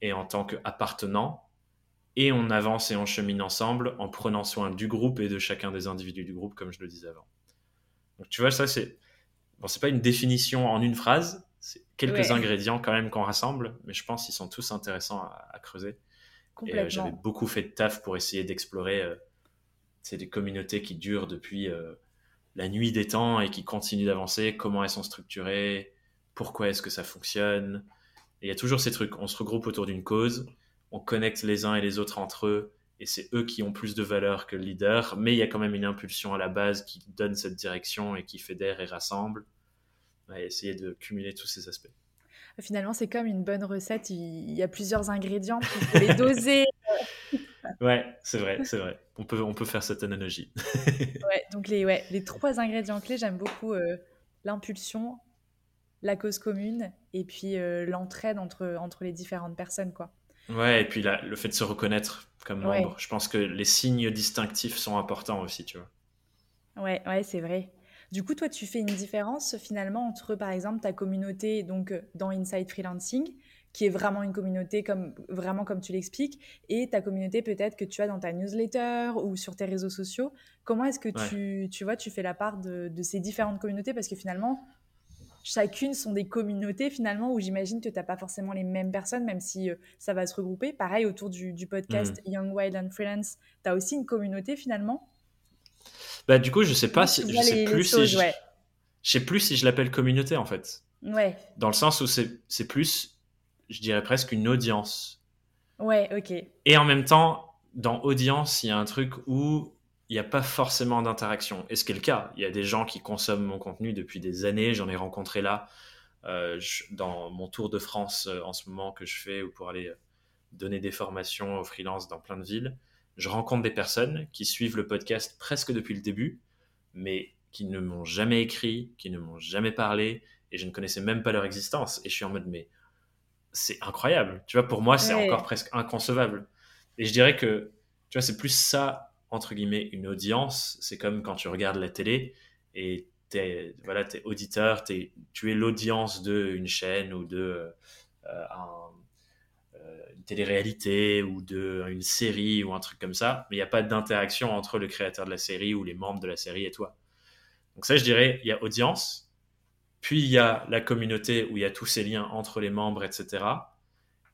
et en tant qu'appartenant, et on avance et on chemine ensemble en prenant soin du groupe et de chacun des individus du groupe, comme je le disais avant. Donc tu vois, ça c'est bon, c'est pas une définition en une phrase, c'est quelques ingrédients quand même qu'on rassemble, mais je pense qu'ils sont tous intéressants à, creuser. Et euh, j'avais beaucoup fait de taf pour essayer d'explorer euh, des communautés qui durent depuis euh, la nuit des temps et qui continuent d'avancer. Comment elles sont structurées Pourquoi est-ce que ça fonctionne Il y a toujours ces trucs. On se regroupe autour d'une cause, on connecte les uns et les autres entre eux, et c'est eux qui ont plus de valeur que le leader. Mais il y a quand même une impulsion à la base qui donne cette direction et qui fédère et rassemble. va essayer de cumuler tous ces aspects. Finalement, c'est comme une bonne recette. Il y a plusieurs ingrédients pour les doser. [LAUGHS] [LAUGHS] ouais, c'est vrai, c'est vrai. On peut, on peut faire cette analogie. [LAUGHS] ouais, donc les, ouais, les trois ingrédients clés, j'aime beaucoup euh, l'impulsion, la cause commune et puis euh, l'entraide entre, entre les différentes personnes, quoi. Ouais, et puis la, le fait de se reconnaître comme membre. Je pense que les signes distinctifs sont importants aussi, tu vois. Ouais, ouais, c'est vrai. Du coup, toi, tu fais une différence finalement entre, par exemple, ta communauté donc dans Inside Freelancing qui est vraiment une communauté comme vraiment comme tu l'expliques, et ta communauté peut-être que tu as dans ta newsletter ou sur tes réseaux sociaux. Comment est-ce que tu, tu vois, tu fais la part de, de, ces différentes communautés? Parce que finalement, chacune sont des communautés finalement où j'imagine que tu n'as pas forcément les mêmes personnes, même si euh, ça va se regrouper. Pareil, autour du, du podcast mmh. Young Wild and Freelance, tu as aussi une communauté finalement? Bah, Du coup, je sais pas si, je sais plus si je, je sais plus si je l'appelle communauté en fait. Ouais. Dans le sens où c'est plus je dirais presque une audience. Ouais, ok. Et en même temps, dans audience, il y a un truc où il n'y a pas forcément d'interaction. Et ce qui est le cas, il y a des gens qui consomment mon contenu depuis des années. J'en ai rencontré là euh, dans mon tour de France euh, en ce moment que je fais ou pour aller euh, donner des formations aux freelance dans plein de villes. Je rencontre des personnes qui suivent le podcast presque depuis le début, mais qui ne m'ont jamais écrit, qui ne m'ont jamais parlé, et je ne connaissais même pas leur existence. Et je suis en mode, mais c'est incroyable. Tu vois, pour moi, c'est encore presque inconcevable. Et je dirais que, tu vois, c'est plus ça, entre guillemets, une audience. C'est comme quand tu regardes la télé et t'es, voilà, es auditeur, es, tu es l'audience d'une chaîne ou de euh, euh, une télé-réalité ou de une série ou un truc comme ça. Mais il n'y a pas d'interaction entre le créateur de la série ou les membres de la série et toi. Donc ça, je dirais, il y a audience, puis il y a la communauté où il y a tous ces liens entre les membres, etc.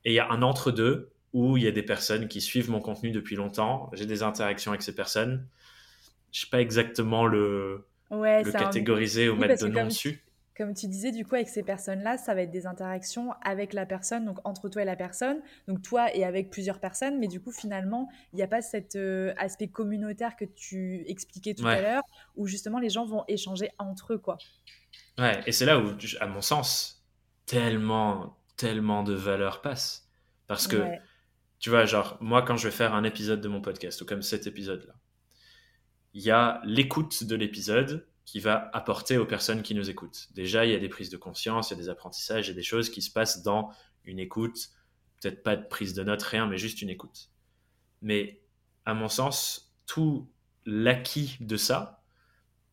Et il y a un entre-deux où il y a des personnes qui suivent mon contenu depuis longtemps. J'ai des interactions avec ces personnes. Je sais pas exactement le, le catégoriser ou mettre de nom dessus. Comme tu disais, du coup, avec ces personnes-là, ça va être des interactions avec la personne, donc entre toi et la personne, donc toi et avec plusieurs personnes, mais du coup, finalement, il n'y a pas cet euh, aspect communautaire que tu expliquais tout à l'heure, où justement les gens vont échanger entre eux, quoi. Ouais, et c'est là où, à mon sens, tellement, tellement de valeur passe. Parce que, tu vois, genre, moi, quand je vais faire un épisode de mon podcast, ou comme cet épisode-là, il y a l'écoute de l'épisode qui va apporter aux personnes qui nous écoutent. Déjà, il y a des prises de conscience, il y a des apprentissages, il y a des choses qui se passent dans une écoute. Peut-être pas de prise de notes, rien, mais juste une écoute. Mais, à mon sens, tout l'acquis de ça,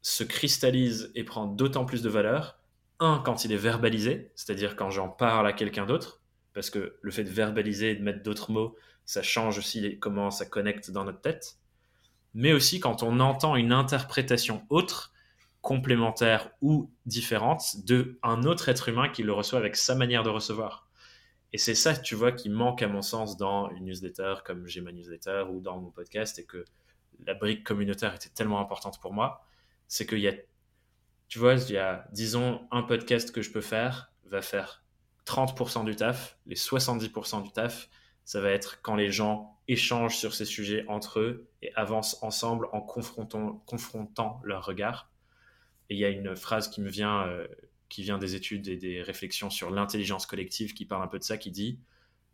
se cristallise et prend d'autant plus de valeur un, quand il est verbalisé, c'est-à-dire quand j'en parle à quelqu'un d'autre, parce que le fait de verbaliser et de mettre d'autres mots, ça change aussi comment ça connecte dans notre tête, mais aussi quand on entend une interprétation autre, complémentaire ou différente de un autre être humain qui le reçoit avec sa manière de recevoir. Et c'est ça, tu vois, qui manque à mon sens dans une newsletter comme j'ai ma newsletter ou dans mon podcast et que la brique communautaire était tellement importante pour moi, c'est qu'il y a, tu vois, il y a, disons, un podcast que je peux faire va faire 30% du taf, les 70% du taf, ça va être quand les gens échangent sur ces sujets entre eux et avancent ensemble en confrontant, confrontant leurs regards. Et il y a une phrase qui me vient, euh, qui vient des études et des réflexions sur l'intelligence collective qui parle un peu de ça, qui dit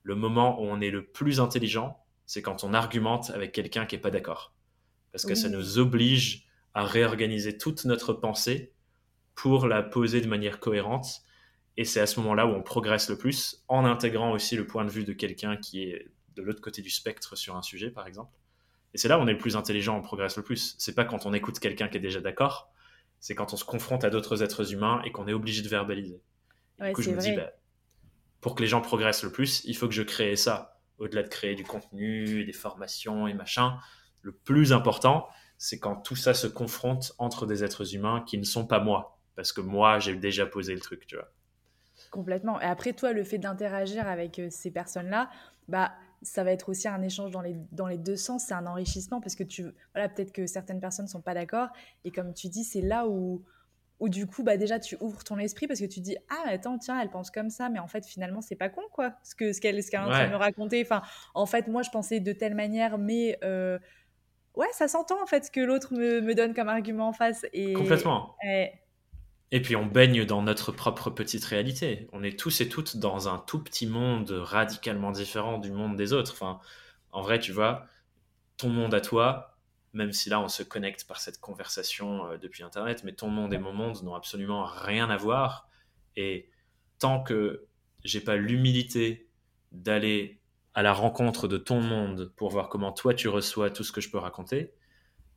le moment où on est le plus intelligent, c'est quand on argumente avec quelqu'un qui n'est pas d'accord. Parce que ça nous oblige à réorganiser toute notre pensée pour la poser de manière cohérente et c'est à ce moment-là où on progresse le plus, en intégrant aussi le point de vue de quelqu'un qui est de l'autre côté du spectre sur un sujet, par exemple. Et c'est là où on est le plus intelligent, on progresse le plus. C'est pas quand on écoute quelqu'un qui est déjà d'accord, c'est quand on se confronte à d'autres êtres humains et qu'on est obligé de verbaliser. du coup, je me dis, bah, pour que les gens progressent le plus, il faut que je crée ça. Au-delà de créer du contenu, des formations et machin, le plus important, c'est quand tout ça se confronte entre des êtres humains qui ne sont pas moi. Parce que moi, j'ai déjà posé le truc, tu vois. Complètement. Et après, toi, le fait d'interagir avec euh, ces personnes-là, bah, ça va être aussi un échange dans les, dans les deux sens, c'est un enrichissement parce que tu, voilà, peut-être que certaines personnes ne sont pas d'accord. Et comme tu dis, c'est là où, où du coup, bah, déjà, tu ouvres ton esprit parce que tu dis, ah, attends, tiens, elle pense comme ça, mais en fait, finalement, c'est pas con, quoi, ce qu'elle ce qu'elle est en train de me raconter. Enfin, en fait, moi, je pensais de telle manière, mais euh, ouais, ça s'entend, en fait, ce que l'autre me, me, donne comme argument en face. Et, Complètement. Et puis on baigne dans notre propre petite réalité. On est tous et toutes dans un tout petit monde radicalement différent du monde des autres. Enfin, en vrai, tu vois, ton monde à toi, même si là on se connecte par cette conversation euh, depuis Internet, mais ton monde et mon monde n'ont absolument rien à voir. Et tant que j'ai pas l'humilité d'aller à la rencontre de ton monde pour voir comment toi tu reçois tout ce que je peux raconter,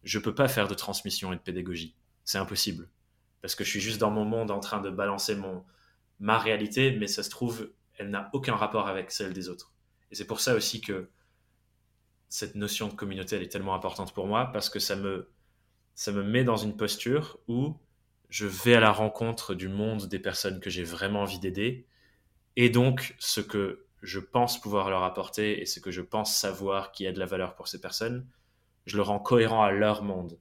je peux pas faire de transmission et de pédagogie. C'est impossible parce que je suis juste dans mon monde en train de balancer mon, ma réalité, mais ça se trouve, elle n'a aucun rapport avec celle des autres. Et c'est pour ça aussi que cette notion de communauté, elle est tellement importante pour moi, parce que ça me, ça me met dans une posture où je vais à la rencontre du monde des personnes que j'ai vraiment envie d'aider, et donc ce que je pense pouvoir leur apporter et ce que je pense savoir qui a de la valeur pour ces personnes, je le rends cohérent à leur monde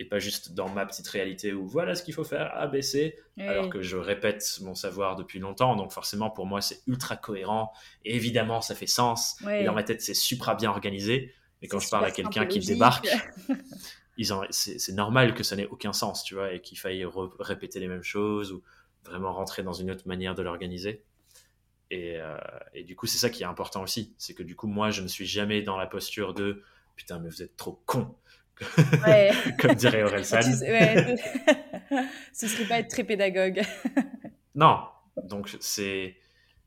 et pas juste dans ma petite réalité où voilà ce qu'il faut faire, A, B, C, alors que je répète mon savoir depuis longtemps. Donc forcément, pour moi, c'est ultra cohérent. Et évidemment, ça fait sens. Et dans ma tête, c'est super bien organisé. Mais quand je parle à quelqu'un qui débarque, [LAUGHS] c'est normal que ça n'ait aucun sens, tu vois, et qu'il faille répéter les mêmes choses ou vraiment rentrer dans une autre manière de l'organiser. Et, euh, et, du coup, c'est ça qui est important aussi. C'est que du coup, moi, je ne suis jamais dans la posture de putain, mais vous êtes trop con [LAUGHS] Comme dirait Aurel San. [LAUGHS] Ce serait pas être très pédagogue. [LAUGHS] non. Donc, c'est.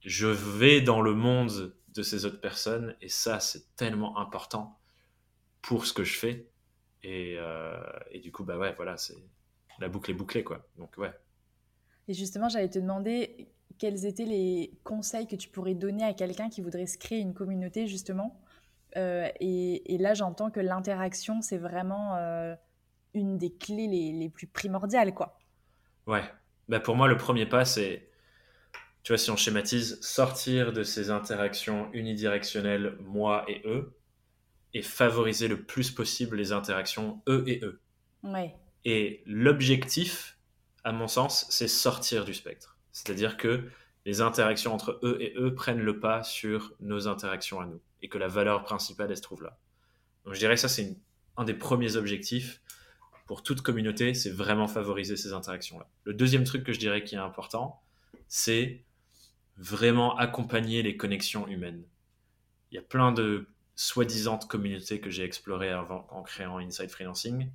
Je vais dans le monde de ces autres personnes et ça, c'est tellement important pour ce que je fais. Et, euh, et du coup, bah ouais, voilà, c'est. La boucle est bouclée, quoi. Donc, ouais. Et justement, j'allais te demander quels étaient les conseils que tu pourrais donner à quelqu'un qui voudrait se créer une communauté, justement, euh, et, là, j'entends que l'interaction, c'est vraiment euh, une des clés les, plus primordiales, quoi. Ouais. Bah pour moi, le premier pas, c'est, tu vois, si on schématise, sortir de ces interactions unidirectionnelles, moi et eux, et favoriser le plus possible les interactions eux et eux. Ouais. Et l'objectif, à mon sens, c'est sortir du spectre. C'est-à-dire que les interactions entre eux et eux prennent le pas sur nos interactions à nous et que la valeur principale, elle se trouve là. Donc je dirais que ça, c'est un des premiers objectifs pour toute communauté, c'est vraiment favoriser ces interactions-là. Le deuxième truc que je dirais qui est important, c'est vraiment accompagner les connexions humaines. Il y a plein de soi-disant communautés que j'ai explorées avant, en créant Inside Freelancing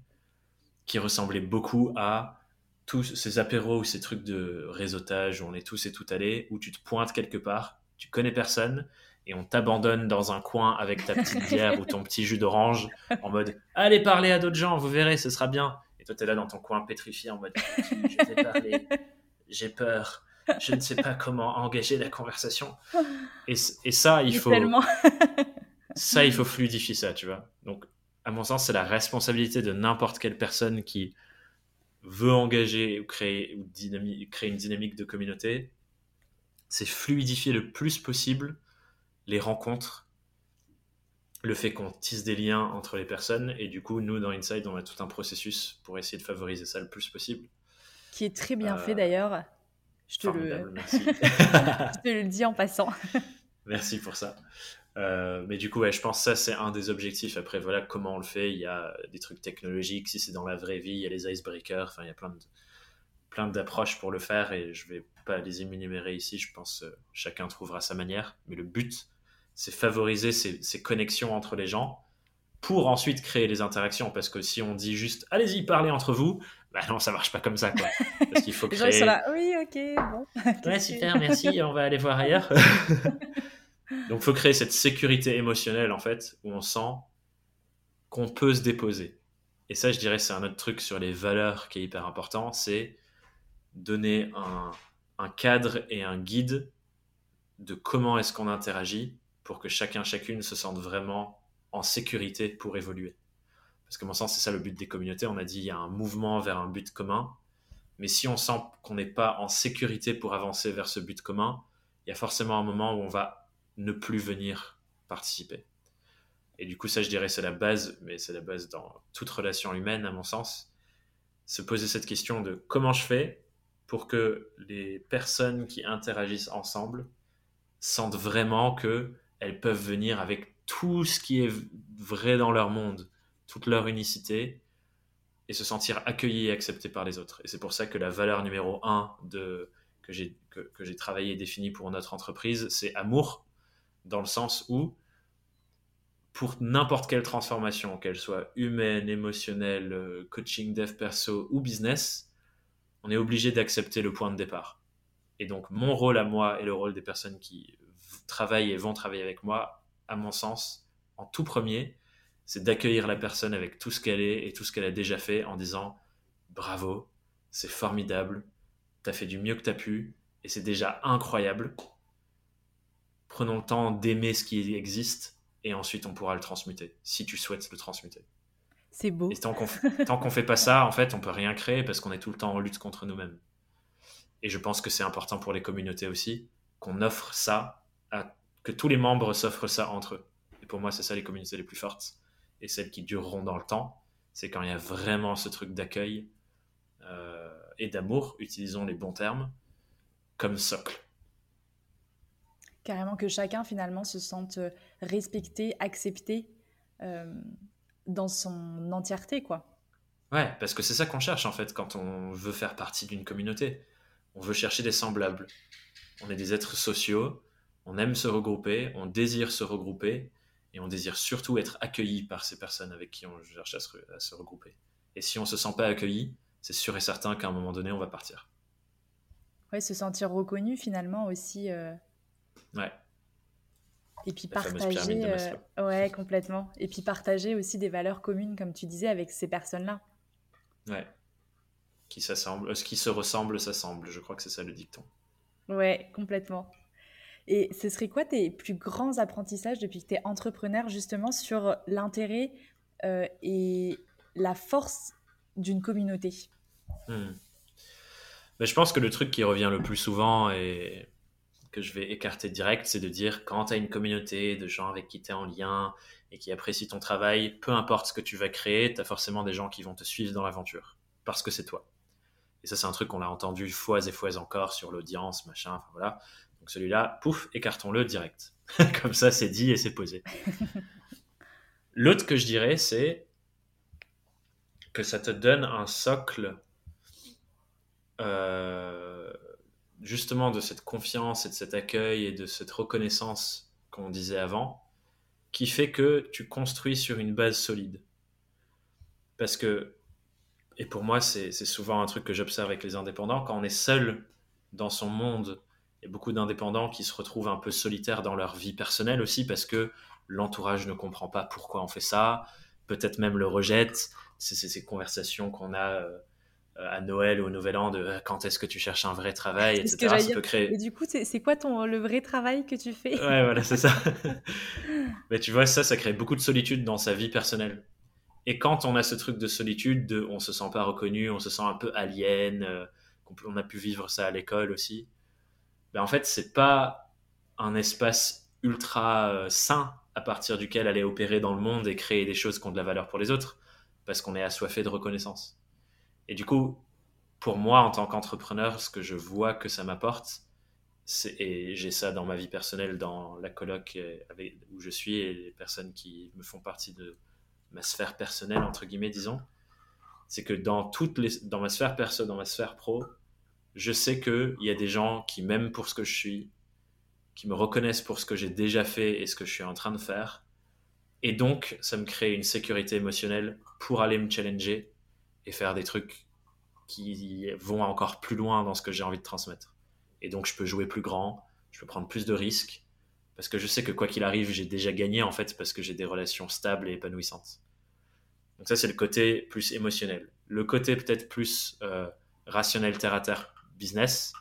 qui ressemblaient beaucoup à tous ces apéros ou ces trucs de réseautage où on est tous et toutes allés, où tu te pointes quelque part, tu connais personne, et on t'abandonne dans un coin avec ta petite [LAUGHS] bière ou ton petit jus d'orange en mode allez parler à d'autres gens, vous verrez, ce sera bien. Et toi, tu es là dans ton coin pétrifié en mode je vais parler, j'ai peur, je ne sais pas comment engager la conversation. Et, et ça, il faut. [LAUGHS] ça, il faut fluidifier ça, tu vois. Donc, à mon sens, c'est la responsabilité de n'importe quelle personne qui veut engager ou créer, ou créer une dynamique de communauté. C'est fluidifier le plus possible les rencontres, le fait qu'on tisse des liens entre les personnes. Et du coup, nous, dans Inside, on a tout un processus pour essayer de favoriser ça le plus possible. Qui est très bien fait euh, d'ailleurs. Je te, le... [LAUGHS] je te le dis en passant. [LAUGHS] Merci pour ça. Euh, mais du coup, ouais, je pense que ça, c'est un des objectifs. Après, voilà comment on le fait. Il y a des trucs technologiques. Si c'est dans la vraie vie, il y a les icebreakers. Enfin, il y a plein de plein d'approches pour le faire et je vais pas les énumérer ici. Je pense que euh, chacun trouvera sa manière. Mais le but, c'est favoriser ces, ces, connexions entre les gens pour ensuite créer les interactions. Parce que si on dit juste allez-y, parlez entre vous, bah non, ça marche pas comme ça, quoi. Parce qu'il faut créer. [LAUGHS] Les gens sont là, oui, ok, bon. [LAUGHS] ouais, super, merci, on va aller voir ailleurs. [LAUGHS] Donc, il faut créer cette sécurité émotionnelle, en fait, où on sent qu'on peut se déposer. Et ça, je dirais, c'est un autre truc sur les valeurs qui est hyper important, c'est donner un, un cadre et un guide de comment est-ce qu'on interagit pour que chacun, chacune se sente vraiment en sécurité pour évoluer. Parce que mon sens, c'est ça le but des communautés. On a dit il y a un mouvement vers un but commun. Mais si on sent qu'on n'est pas en sécurité pour avancer vers ce but commun, il y a forcément un moment où on va ne plus venir participer. Et du coup, ça, je dirais, c'est la base, mais c'est la base dans toute relation humaine, à mon sens. Se poser cette question de comment je fais pour que les personnes qui interagissent ensemble sentent vraiment que elles peuvent venir avec tout ce qui est vrai dans leur monde, toute leur unicité et se sentir accueillis et acceptés par les autres. Et c'est pour ça que la valeur numéro un que j'ai que, travaillé et définie pour notre entreprise, c'est amour, dans le sens où pour n'importe quelle transformation, qu'elle soit humaine, émotionnelle, coaching, dev perso ou business, on est obligé d'accepter le point de départ. Et donc mon rôle à moi et le rôle des personnes qui travaillent et vont travailler avec moi, à mon sens, en tout premier, c'est d'accueillir la personne avec tout ce qu'elle est et tout ce qu'elle a déjà fait en disant bravo, c'est formidable, tu as fait du mieux que tu as pu et c'est déjà incroyable. Prenons le temps d'aimer ce qui existe et ensuite on pourra le transmuter si tu souhaites le transmuter. C'est beau. Et tant qu'on [LAUGHS] ne fait pas ça, en fait, on peut rien créer parce qu'on est tout le temps en lutte contre nous-mêmes. Et je pense que c'est important pour les communautés aussi qu'on offre ça, à, que tous les membres s'offrent ça entre eux. Et pour moi, c'est ça les communautés les plus fortes et celles qui dureront dans le temps, c'est quand il y a vraiment ce truc d'accueil euh, et d'amour, utilisons les bons termes, comme socle. Carrément que chacun finalement se sente respecté, accepté euh, dans son entièreté, quoi. Ouais, parce que c'est ça qu'on cherche en fait quand on veut faire partie d'une communauté. On veut chercher des semblables. On est des êtres sociaux, on aime se regrouper, on désire se regrouper, et on désire surtout être accueilli par ces personnes avec qui on cherche à se, regrouper. Et si on se sent pas accueilli, c'est sûr et certain qu'à un moment donné, on va partir. Ouais, se sentir reconnu finalement aussi. Euh. Ouais. Et puis partager. Euh, ouais, complètement. Et puis partager aussi des valeurs communes, comme tu disais, avec ces personnes-là. Ouais. Qui s'assemblent, ce qui se ressemble s'assemble. Je crois que c'est ça le dicton. Ouais, complètement. Et ce serait quoi tes plus grands apprentissages depuis que tu es entrepreneur, justement, sur l'intérêt euh, et la force d'une communauté? Hmm. Mais je pense que le truc qui revient le plus souvent et que je vais écarter direct, c'est de dire quand tu as une communauté de gens avec qui tu es en lien et qui apprécient ton travail, peu importe ce que tu vas créer, tu as forcément des gens qui vont te suivre dans l'aventure parce que c'est toi. Et ça, c'est un truc qu'on a entendu fois et fois encore sur l'audience, machin, enfin voilà celui-là, pouf, écartons-le direct. [LAUGHS] Comme ça, c'est dit et c'est posé. [LAUGHS] L'autre que je dirais, c'est que ça te donne un socle euh, justement de cette confiance et de cet accueil et de cette reconnaissance qu'on disait avant, qui fait que tu construis sur une base solide. Parce que, et pour moi, c'est souvent un truc que j'observe avec les indépendants, quand on est seul dans son monde il y a beaucoup d'indépendants qui se retrouvent un peu solitaires dans leur vie personnelle aussi parce que l'entourage ne comprend pas pourquoi on fait ça, peut-être même le rejette. C'est ces conversations qu'on a euh, à Noël ou au Nouvel An de quand est-ce que tu cherches un vrai travail, etc. Ça peut créer... Et du coup, c'est quoi ton, le vrai travail que tu fais? Ouais, voilà, c'est ça. [LAUGHS] Mais tu vois, ça, ça crée beaucoup de solitude dans sa vie personnelle. Et quand on a ce truc de solitude, de, on se sent pas reconnu, on se sent un peu alien, on a pu vivre ça à l'école aussi. Ben en fait, c'est pas un espace ultra euh, sain à partir duquel aller opérer dans le monde et créer des choses qui ont de la valeur pour les autres, parce qu'on est assoiffé de reconnaissance. Et du coup, pour moi, en tant qu'entrepreneur, ce que je vois que ça m'apporte, et j'ai ça dans ma vie personnelle, dans la coloc euh, où je suis et les personnes qui me font partie de ma sphère personnelle, entre guillemets, disons, c'est que dans, toutes les, dans ma sphère perso, dans ma sphère pro, je sais qu'il y a des gens qui m'aiment pour ce que je suis, qui me reconnaissent pour ce que j'ai déjà fait et ce que je suis en train de faire. Et donc, ça me crée une sécurité émotionnelle pour aller me challenger et faire des trucs qui vont encore plus loin dans ce que j'ai envie de transmettre. Et donc, je peux jouer plus grand, je peux prendre plus de risques, parce que je sais que quoi qu'il arrive, j'ai déjà gagné en fait, parce que j'ai des relations stables et épanouissantes. Donc ça, c'est le côté plus émotionnel. Le côté peut-être plus euh, rationnel, terre à terre, business.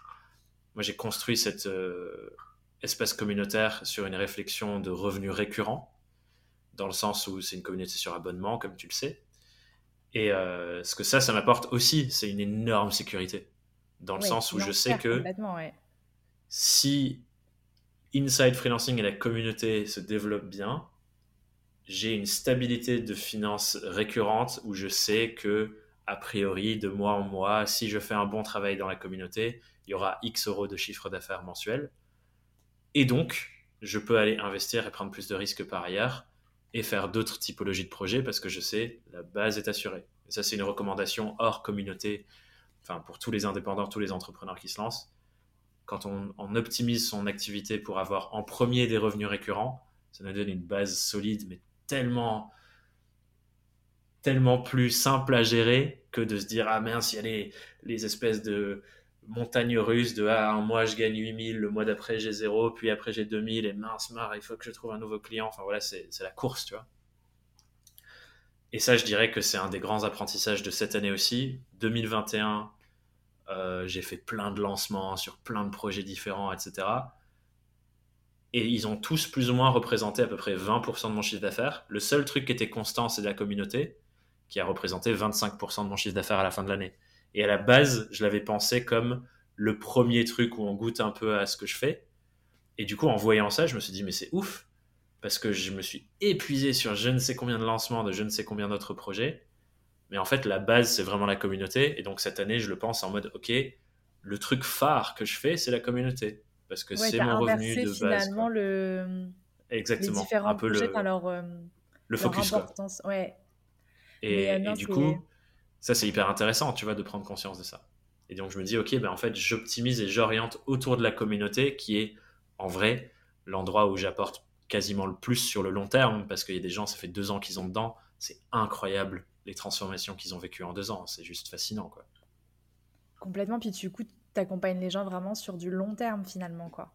Moi, j'ai construit cet euh, espace communautaire sur une réflexion de revenus récurrents, dans le sens où c'est une communauté sur abonnement, comme tu le sais. Et euh, ce que ça, ça m'apporte aussi, c'est une énorme sécurité. Dans le sens où je sais que si Inside Freelancing et la communauté se développent bien, j'ai une stabilité de finances récurrente où je sais que a priori, de mois en mois, si je fais un bon travail dans la communauté, il y aura X euros de chiffre d'affaires mensuel. Et donc, je peux aller investir et prendre plus de risques par ailleurs et faire d'autres typologies de projets parce que je sais, la base est assurée. Et ça, c'est une recommandation hors communauté, enfin, pour tous les indépendants, tous les entrepreneurs qui se lancent. Quand on, on optimise son activité pour avoir en premier des revenus récurrents, ça nous donne une base solide, mais tellement tellement plus simple à gérer que de se dire ah mince il y a les, les espèces de montagnes russes de ah un mois je gagne 8000 le mois d'après j'ai 0 puis après j'ai 2000 et mince marre il faut que je trouve un nouveau client. Enfin voilà c'est la course tu vois. Et ça je dirais que c'est un des grands apprentissages de cette année aussi. 2021 euh, j'ai fait plein de lancements sur plein de projets différents etc et ils ont tous plus ou moins représenté à peu près 20% de mon chiffre d'affaires. Le seul truc qui était constant, c'est la communauté qui a représenté 25% de mon chiffre d'affaires à la fin de l'année. Et à la base, je l'avais pensé comme le premier truc où on goûte un peu à ce que je fais. Et du coup, en voyant ça, je me suis dit, mais c'est ouf, parce que je me suis épuisé sur je ne sais combien de lancements de je ne sais combien d'autres projets. Mais en fait, la base, c'est vraiment la communauté. Et donc, cette année, je le pense en mode, OK, le truc phare que je fais, c'est la communauté. Parce que c'est mon revenu de base. finalement le... Exactement. un peu le, euh, le focus. Quoi. Ouais. Et, euh, du coup, ça c'est hyper intéressant, tu vois, de prendre conscience de ça. Et donc je me dis, ok, ben en fait, j'optimise et j'oriente autour de la communauté qui est en vrai l'endroit où j'apporte quasiment le plus sur le long terme, parce qu'il y a des gens, ça fait deux ans qu'ils sont dedans, c'est incroyable les transformations qu'ils ont vécues en deux ans, c'est juste fascinant, quoi. Complètement, puis du coup, tu accompagnes les gens vraiment sur du long terme finalement, quoi.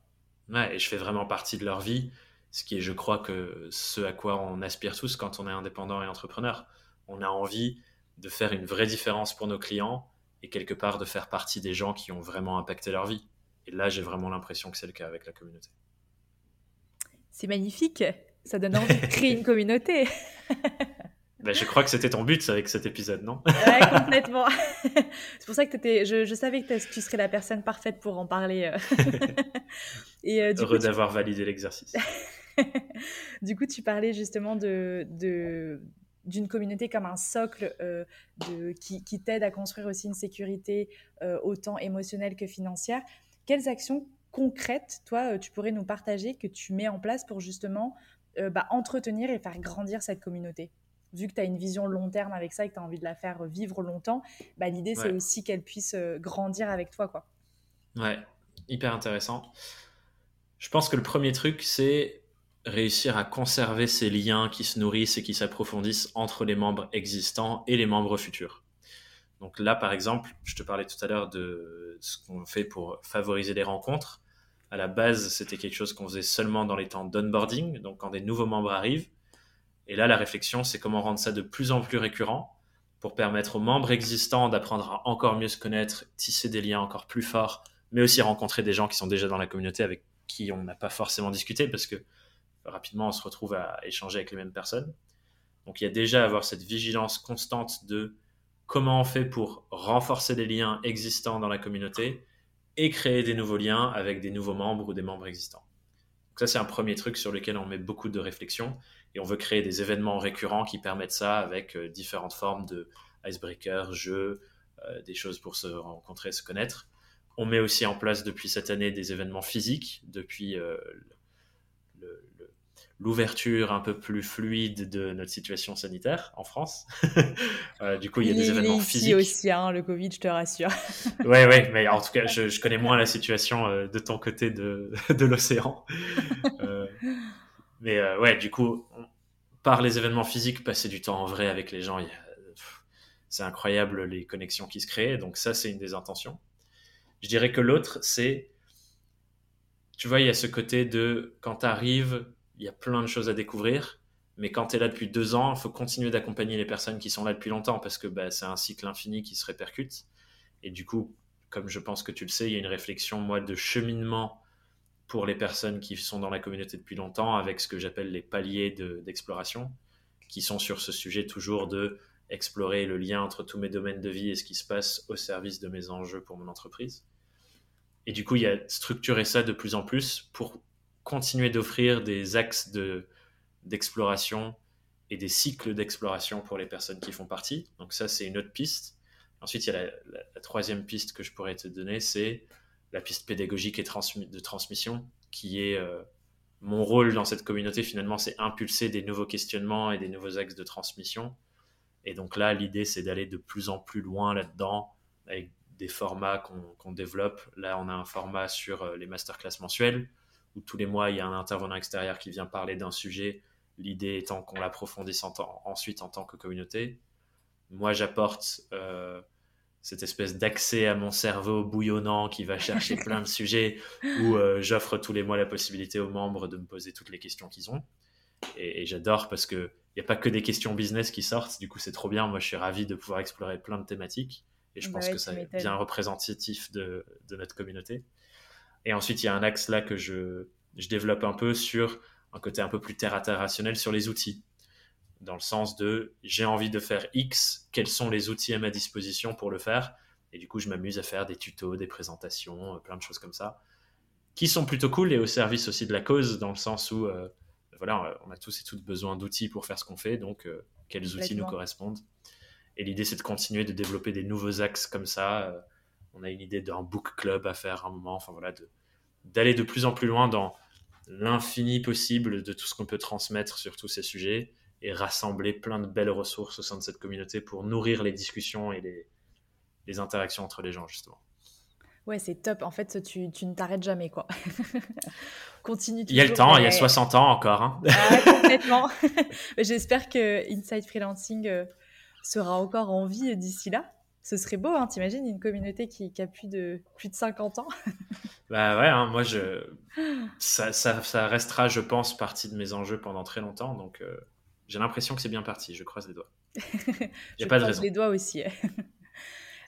Ouais, et je fais vraiment partie de leur vie, ce qui est, je crois, que ce à quoi on aspire tous quand on est indépendant et entrepreneur on a envie de faire une vraie différence pour nos clients et quelque part de faire partie des gens qui ont vraiment impacté leur vie. Et là, j'ai vraiment l'impression que c'est le cas avec la communauté. C'est magnifique. Ça donne envie de créer une communauté. [LAUGHS] Ben, je crois que c'était ton but avec cet épisode, non? [LAUGHS] Ouais, complètement. [LAUGHS] c'est pour ça que étais, je, savais que tu serais la personne parfaite pour en parler. Euh. Et, euh, Heureux d'avoir validé l'exercice. du coup, tu parlais justement de, d'une communauté comme un socle euh, de, qui, t'aide à construire aussi une sécurité euh, autant émotionnelle que financière. Quelles actions concrètes, toi, euh, tu pourrais nous partager que tu mets en place pour justement bah, entretenir et faire grandir cette communauté? Vu que tu as une vision long terme avec ça et que tu as envie de la faire vivre longtemps, bah, l'idée c'est aussi qu'elle puisse grandir avec toi. Quoi. Ouais, hyper intéressant. Je pense que le premier truc, c'est réussir à conserver ces liens qui se nourrissent et qui s'approfondissent entre les membres existants et les membres futurs. Donc là, par exemple, je te parlais tout à l'heure de ce qu'on fait pour favoriser les rencontres. À la base, c'était quelque chose qu'on faisait seulement dans les temps d'onboarding, donc quand des nouveaux membres arrivent. Et là, la réflexion, c'est comment rendre ça de plus en plus récurrent pour permettre aux membres existants d'apprendre à encore mieux se connaître, tisser des liens encore plus forts, mais aussi rencontrer des gens qui sont déjà dans la communauté avec qui on n'a pas forcément discuté parce que rapidement on se retrouve à échanger avec les mêmes personnes. Donc il y a déjà à avoir cette vigilance constante de comment on fait pour renforcer les liens existants dans la communauté et créer des nouveaux liens avec des nouveaux membres ou des membres existants. Donc ça c'est un premier truc sur lequel on met beaucoup de réflexion et on veut créer des événements récurrents qui permettent ça avec euh, différentes formes de icebreaker, jeux, euh, des choses pour se rencontrer, se connaître. On met aussi en place depuis cette année des événements physiques, depuis euh, l'ouverture un peu plus fluide de notre situation sanitaire en France. [LAUGHS] du coup, il y a des événements physiques. aussi, hein, le Covid, je te rassure. [LAUGHS] oui, oui, mais en tout cas, je, connais moins la situation de ton côté de, [LAUGHS] de l'océan. Mais euh, ouais, du coup, par les événements physiques, passer du temps en vrai avec les gens, c'est incroyable les connexions qui se créent. Donc ça, c'est une des intentions. Je dirais que l'autre, c'est, tu vois, il y a ce côté de quand tu arrives, il y a plein de choses à découvrir. Mais quand tu es là depuis deux ans, il faut continuer d'accompagner les personnes qui sont là depuis longtemps parce que bah, c'est un cycle infini qui se répercute. Et du coup, comme je pense que tu le sais, il y a une réflexion, moi, de cheminement pour les personnes qui sont dans la communauté depuis longtemps avec ce que j'appelle les paliers d'exploration, qui sont sur ce sujet toujours de explorer le lien entre tous mes domaines de vie et ce qui se passe au service de mes enjeux pour mon entreprise. Et du coup, il y a structurer ça de plus en plus pour continuer d'offrir des axes d'exploration et des cycles d'exploration pour les personnes qui font partie. Donc ça, c'est une autre piste. Ensuite, il y a la troisième piste que je pourrais te donner, c'est la piste pédagogique et de transmission, qui est euh, mon rôle dans cette communauté finalement, c'est impulser des nouveaux questionnements et des nouveaux axes de transmission. Et donc là, l'idée, c'est d'aller de plus en plus loin là-dedans, avec des formats qu'on développe. Là, on a un format sur euh, les masterclass mensuels, où tous les mois, il y a un intervenant extérieur qui vient parler d'un sujet, l'idée étant qu'on l'approfondisse ensuite en tant que communauté. Moi, j'apporte euh, cette espèce d'accès à mon cerveau bouillonnant qui va chercher [LAUGHS] plein de sujets où euh, j'offre tous les mois la possibilité aux membres de me poser toutes les questions qu'ils ont. Et, j'adore parce qu'il n'y a pas que des questions business qui sortent. Du coup, c'est trop bien. Moi, je suis ravi de pouvoir explorer plein de thématiques. Et je bah pense que ça est bien représentatif de, de, notre communauté. Et ensuite, il y a un axe là que je, je développe un peu sur un côté un peu plus terre à terre rationnel sur les outils. Dans le sens de j'ai envie de faire X, quels sont les outils à ma disposition pour le faire. Et du coup, je m'amuse à faire des tutos, des présentations, euh, plein de choses comme ça, qui sont plutôt cool et au service aussi de la cause, dans le sens où euh, voilà, on a tous et toutes besoin d'outils pour faire ce qu'on fait, donc euh, quels outils nous correspondent. Et l'idée, c'est de continuer de développer des nouveaux axes comme ça. On a une idée d'un book club à faire à un moment, enfin voilà, d'aller de, de plus en plus loin dans l'infini possible de tout ce qu'on peut transmettre sur tous ces sujets et rassembler plein de belles ressources au sein de cette communauté pour nourrir les discussions et les, les interactions entre les gens, justement. Ouais, c'est top. En fait, tu, tu ne t'arrêtes jamais, quoi. [LAUGHS] Continue. Il y a le temps, il y a 60 ans encore. Hein. Ah, complètement. [LAUGHS] J'espère que Inside Freelancing euh, sera encore en vie d'ici là. Ce serait beau, hein, t'imagines, une communauté qui, qui, a plus de, plus de 50 ans. [LAUGHS] bah ouais, hein, moi, je... ça, ça, ça, restera, je pense, partie de mes enjeux pendant très longtemps. Donc, euh, j'ai l'impression que c'est bien parti. Je croise les doigts. [LAUGHS] A pas de raison. les doigts aussi. [LAUGHS]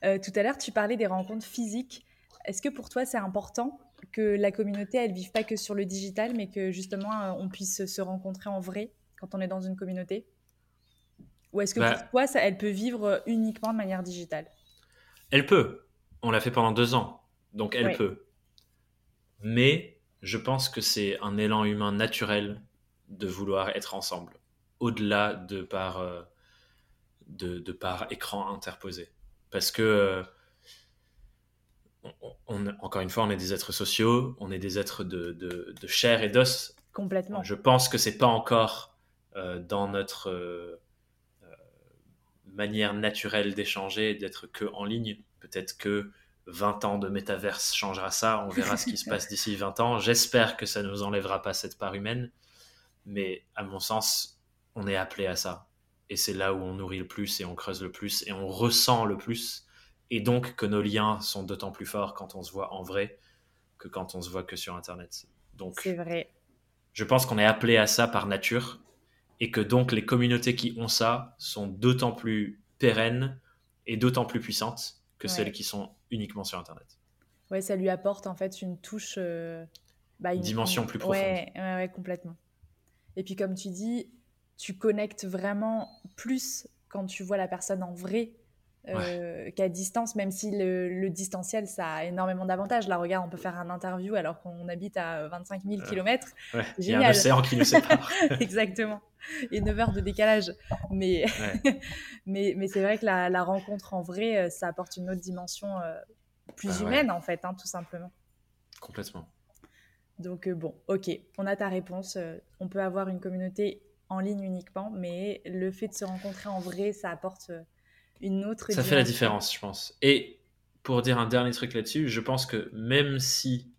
Euh, tout à l'heure, tu parlais des rencontres physiques. Est-ce que pour toi, c'est important que la communauté, elle vive pas que sur le digital, mais que justement, euh, on puisse se rencontrer en vrai quand on est dans une communauté? Ou est-ce que bah pour toi, ça, elle peut vivre uniquement de manière digitale? Elle peut. On l'a fait pendant deux ans, donc elle peut. Mais je pense que c'est un élan humain naturel de vouloir être ensemble au-delà de par, euh, de, de, par écran interposé. Parce que, euh, on, encore une fois, on est des êtres sociaux, on est des êtres de, de, de chair et d'os. Complètement. Je pense que c'est pas encore euh, dans notre manière naturelle d'échanger, d'être que en ligne. Peut-être que 20 ans de métaverse changera ça, on verra ce qui se [LAUGHS] passe d'ici 20 ans. J'espère que ça ne nous enlèvera pas cette part humaine. Mais à mon sens, on est appelé à ça. Et c'est là où on nourrit le plus et on creuse le plus et on ressent le plus. Et donc que nos liens sont d'autant plus forts quand on se voit en vrai que quand on se voit que sur Internet. Donc, c'est vrai. Je pense qu'on est appelé à ça par nature et que donc les communautés qui ont ça sont d'autant plus pérennes et d'autant plus puissantes que celles qui sont uniquement sur Internet. Ouais, ça lui apporte en fait une touche. Bah, une, dimension plus profonde. Ouais, ouais, complètement. Et puis, comme tu dis, tu connectes vraiment plus quand tu vois la personne en vrai euh, qu'à distance, même si le, distanciel, ça a énormément d'avantages. Là, regarde, on peut faire un interview alors qu'on habite à 25 000 km. Il y a un océan qui nous sépare. [LAUGHS] Exactement. Et 9 heures de décalage. Mais, [LAUGHS] mais, mais c'est vrai que la, rencontre en vrai, euh, ça apporte une autre dimension euh, plus bah humaine, en fait, hein, tout simplement. Complètement. Donc, bon, ok, on a ta réponse. on peut avoir une communauté en ligne uniquement, mais le fait de se rencontrer en vrai, ça apporte une autre. Ça fait la différence, je pense. Et pour dire un dernier truc là-dessus, je pense que même si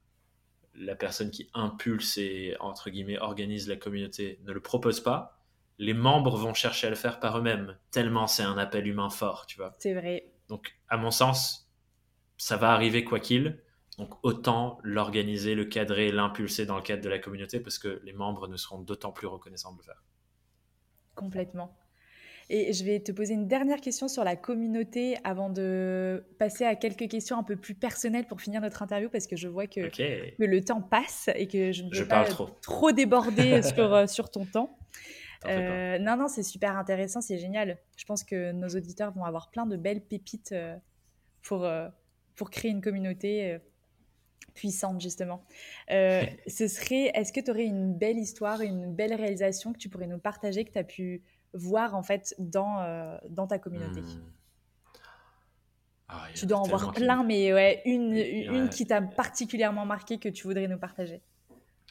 la personne qui impulse et entre guillemets organise la communauté ne le propose pas, les membres vont chercher à le faire par eux-mêmes, tellement c'est un appel humain fort, tu vois. C'est vrai. Donc, à mon sens, ça va arriver quoi qu'il. Donc, autant l'organiser, le cadrer, l'impulser dans le cadre de la communauté, parce que les membres ne seront d'autant plus reconnaissants de le faire. Complètement. Et je vais te poser une dernière question sur la communauté avant de passer à quelques questions un peu plus personnelles pour finir notre interview parce que je vois que, le temps passe et que je ne veux pas trop. déborder [LAUGHS] sur, euh, sur ton temps. Euh, non, non, c'est super intéressant, c'est génial. Je pense que nos auditeurs vont avoir plein de belles pépites euh, pour, pour créer une communauté puissante, justement. [LAUGHS] ce serait, est-ce que tu aurais une belle histoire, une belle réalisation que tu pourrais nous partager, que tu as pu voir en fait dans, euh, dans ta communauté hmm. ah, Tu dois en voir plein, mais ouais, une, une qui t'a particulièrement marqué que tu voudrais nous partager.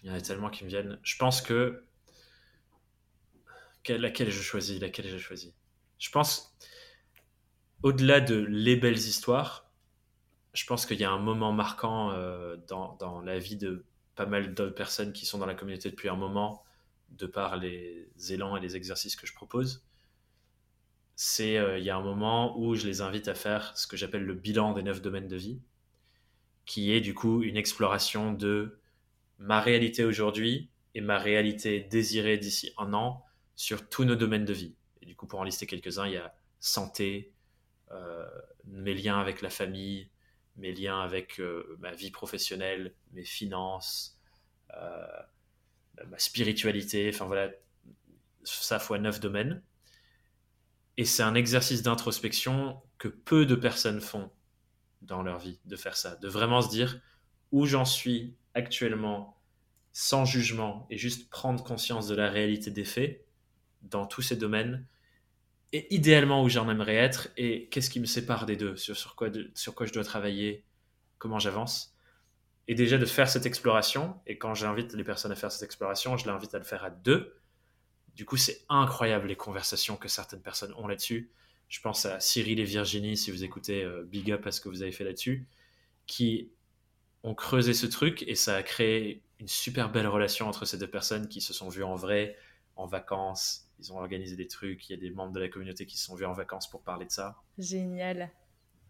Il y en a tellement qui me viennent. Je pense que. Laquelle je choisis Laquelle j'ai choisi? Je pense, au-delà de les belles histoires, je pense qu'il y a un moment marquant euh, dans, dans, la vie de pas mal d'autres personnes qui sont dans la communauté depuis un moment de par les élans et les exercices que je propose, c'est euh, il y a un moment où je les invite à faire ce que j'appelle le bilan des neuf domaines de vie, qui est du coup une exploration de ma réalité aujourd'hui et ma réalité désirée d'ici un an sur tous nos domaines de vie. Et du coup, pour en lister quelques-uns, il y a santé, euh, mes liens avec la famille, mes liens avec euh, ma vie professionnelle, mes finances, ma spiritualité, enfin voilà, ça fois neuf domaines. Et c'est un exercice d'introspection que peu de personnes font dans leur vie, de faire ça, de vraiment se dire où j'en suis actuellement sans jugement et juste prendre conscience de la réalité des faits dans tous ces domaines et idéalement où j'en aimerais être et qu'est-ce qui me sépare des deux, sur, sur, quoi, sur quoi je dois travailler, comment j'avance et déjà de faire cette exploration. Et quand j'invite les personnes à faire cette exploration, je l'invite à le faire à deux. Du coup, c'est incroyable les conversations que certaines personnes ont là-dessus. Je pense à Cyril et Virginie, si vous écoutez euh, Big Up à ce que vous avez fait là-dessus, qui ont creusé ce truc et ça a créé une super belle relation entre ces deux personnes qui se sont vues en vrai, en vacances. Ils ont organisé des trucs. Il y a des membres de la communauté qui se sont vus en vacances pour parler de ça. Génial.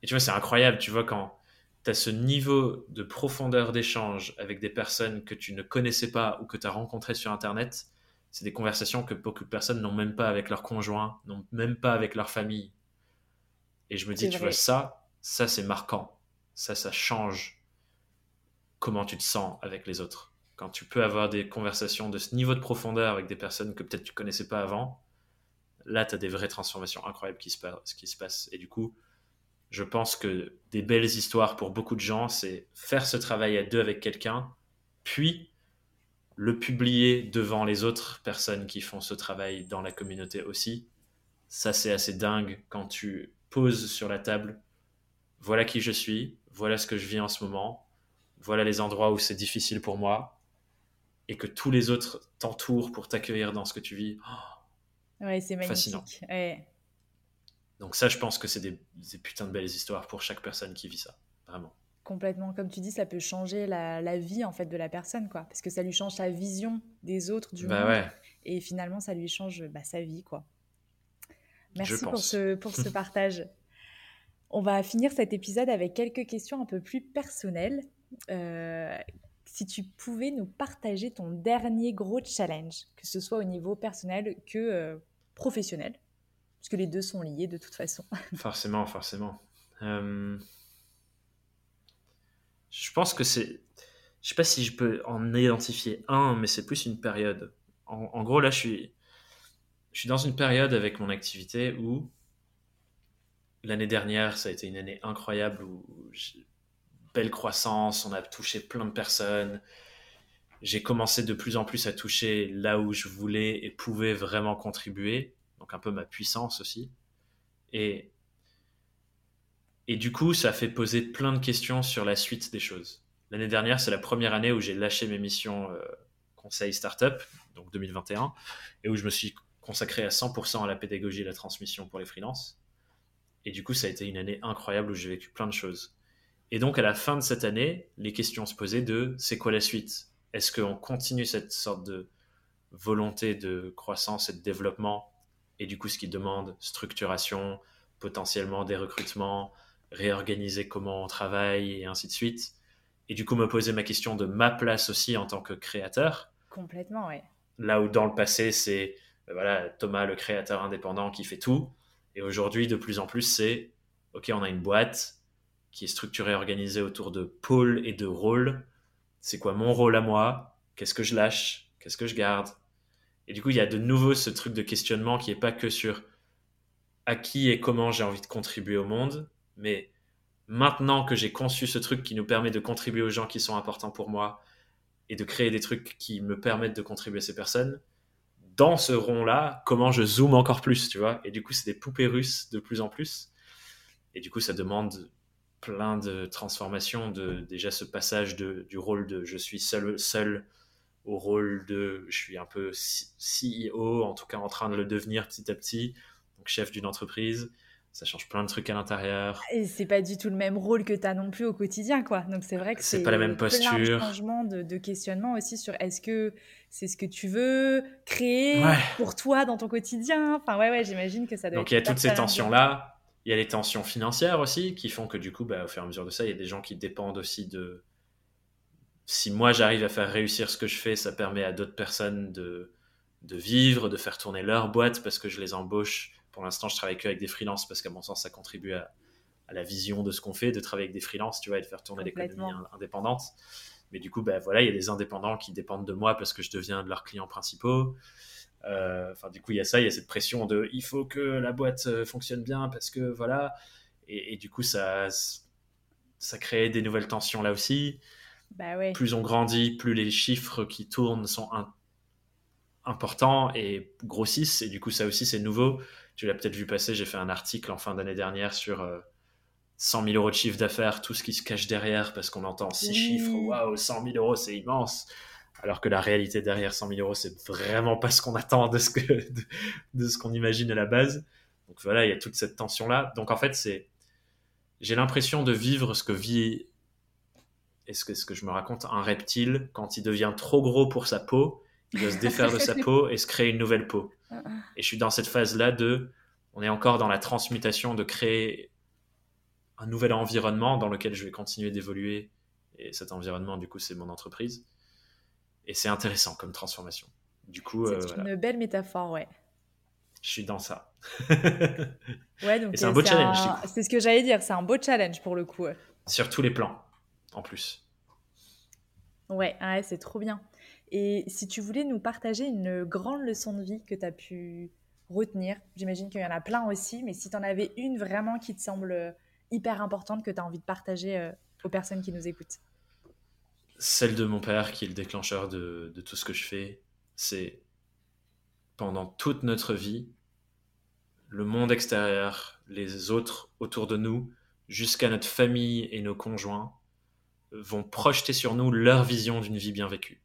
Et tu vois, c'est incroyable. Tu vois, quand tu as ce niveau de profondeur d'échange avec des personnes que tu ne connaissais pas ou que tu as rencontrées sur Internet, c'est des conversations que beaucoup de personnes n'ont même pas avec leurs conjoints, n'ont même pas avec leur famille. Et je me dis, tu vois, ça, ça c'est marquant. Ça, ça change comment tu te sens avec les autres. Quand tu peux avoir des conversations de ce niveau de profondeur avec des personnes que peut-être tu connaissais pas avant, là, tu as des vraies transformations incroyables qui se, qui se passent. Et du coup, je pense que des belles histoires pour beaucoup de gens, c'est faire ce travail à deux avec quelqu'un, puis le publier devant les autres personnes qui font ce travail dans la communauté aussi. Ça, c'est assez dingue quand tu poses sur la table, voilà qui je suis, voilà ce que je vis en ce moment, voilà les endroits où c'est difficile pour moi, et que tous les autres t'entourent pour t'accueillir dans ce que tu vis. ouais, c'est magnifique. Fascinant. Donc ça, je pense que c'est des, putains de belles histoires pour chaque personne qui vit ça, vraiment. Complètement, comme tu dis, ça peut changer la, vie en fait de la personne, quoi, parce que ça lui change sa vision des autres, du bah monde, et finalement, ça lui change bah, sa vie, quoi. Merci pour ce, pour ce [LAUGHS] partage. On va finir cet épisode avec quelques questions un peu plus personnelles. Euh, si tu pouvais nous partager ton dernier gros challenge, que ce soit au niveau personnel que euh, professionnel, puisque les deux sont liés de toute façon. [LAUGHS] forcément, forcément. Euh, je pense que c'est. Je sais pas si je peux en identifier un, mais c'est plus une période. En, gros, là, je suis, je suis dans une période avec mon activité où l'année dernière, ça a été une année incroyable où belle croissance, on a touché plein de personnes. J'ai commencé de plus en plus à toucher là où je voulais et pouvais vraiment contribuer, donc un peu ma puissance aussi. Et et du coup, ça fait poser plein de questions sur la suite des choses. L'année dernière, c'est la première année où j'ai lâché mes missions euh, conseil startup, donc 2021, et où je me suis consacré à 100% à la pédagogie et la transmission pour les freelances. Et du coup, ça a été une année incroyable où j'ai vécu plein de choses. Et donc, à la fin de cette année, les questions se posaient de c'est quoi la suite? Est-ce qu'on continue cette sorte de volonté de croissance et de développement Et du coup, ce qui demande structuration, potentiellement des recrutements, réorganiser comment on travaille et ainsi de suite. Et du coup, me poser ma question de ma place aussi en tant que créateur. Complètement, oui. Là où dans le passé, c'est ben voilà, Thomas, le créateur indépendant qui fait tout. Et aujourd'hui, de plus en plus, c'est OK, on a une boîte qui est structurée, organisée autour de pôles et de rôles. C'est quoi mon rôle à moi? Qu'est-ce que je lâche? Qu'est-ce que je garde? Et du coup, il y a de nouveau ce truc de questionnement qui n'est pas que sur à qui et comment j'ai envie de contribuer au monde, mais maintenant que j'ai conçu ce truc qui nous permet de contribuer aux gens qui sont importants pour moi et de créer des trucs qui me permettent de contribuer à ces personnes, dans ce rond-là, comment je zoome encore plus, tu vois? Et du coup, c'est des poupées russes de plus en plus. Et du coup, ça demande plein de transformations, de déjà ce passage de, du rôle de je suis seul, seul au rôle de je suis un peu CEO, en tout cas en train de le devenir petit à petit, donc chef d'une entreprise, ça change plein de trucs à l'intérieur. Et c'est pas du tout le même rôle que tu as non plus au quotidien, quoi. Donc c'est vrai que c'est pas la même posture. Plein de changement de, questionnement aussi sur est-ce que c'est ce que tu veux créer pour toi dans ton quotidien. Enfin ouais, ouais, j'imagine que ça doit. Donc il y a toutes ces tensions là. Il y a les tensions financières aussi qui font que du coup, bah, au fur et à mesure de ça, il y a des gens qui dépendent aussi de. Si moi j'arrive à faire réussir ce que je fais, ça permet à d'autres personnes de de vivre, de faire tourner leur boîte parce que je les embauche pour l'instant, je travaille que avec des freelances parce qu'à mon sens, ça contribue à, la vision de ce qu'on fait, de travailler avec des freelances, tu vois, et de faire tourner l'économie indépendante. Mais du coup, ben voilà, il y a des indépendants qui dépendent de moi parce que je deviens de leurs clients principaux. Euh, enfin, du coup, il y a ça, il y a cette pression de il faut que la boîte euh, fonctionne bien parce que voilà. Et, du coup, ça, ça crée des nouvelles tensions là aussi. Bah ouais. Plus on grandit, plus les chiffres qui tournent sont importants et grossissent. Et du coup, ça aussi, c'est nouveau tu l'as peut-être vu passer, j'ai fait un article en fin d'année dernière sur 100 euh, 000 euros de chiffre d'affaires, tout ce qui se cache derrière, parce qu'on entend six chiffres, waouh, 100 000 euros, c'est immense. Alors que la réalité derrière 100 000 euros, c'est vraiment pas ce qu'on attend de ce que, de, ce qu'on imagine à la base. Donc voilà, il y a toute cette tension-là. Donc en fait, c'est, j'ai l'impression de vivre ce que vit, est-ce que, ce que je me raconte, un reptile quand il devient trop gros pour sa peau, il doit se défaire de sa [LAUGHS] peau et se créer une nouvelle peau. Et je suis dans cette phase-là de, on est encore dans la transmutation de créer un nouvel environnement dans lequel je vais continuer d'évoluer. Et cet environnement, du coup, c'est mon entreprise. Et c'est intéressant comme transformation. Du coup, c'est euh, une belle métaphore, ouais. Je suis dans ça. ouais, donc c'est un beau challenge. C'est ce que j'allais dire, c'est un beau challenge pour le coup. Sur tous les plans, en plus. Ouais, ouais c'est trop bien. Et si tu voulais nous partager une grande leçon de vie que tu as pu retenir, j'imagine qu'il y en a plein aussi, mais si tu en avais une vraiment qui te semble hyper importante que tu as envie de partager euh, aux personnes qui nous écoutent. Celle de mon père, qui est le déclencheur de, de tout ce que je fais, c'est pendant toute notre vie, le monde extérieur, les autres autour de nous, jusqu'à notre famille et nos conjoints, vont projeter sur nous leur vision d'une vie bien vécue.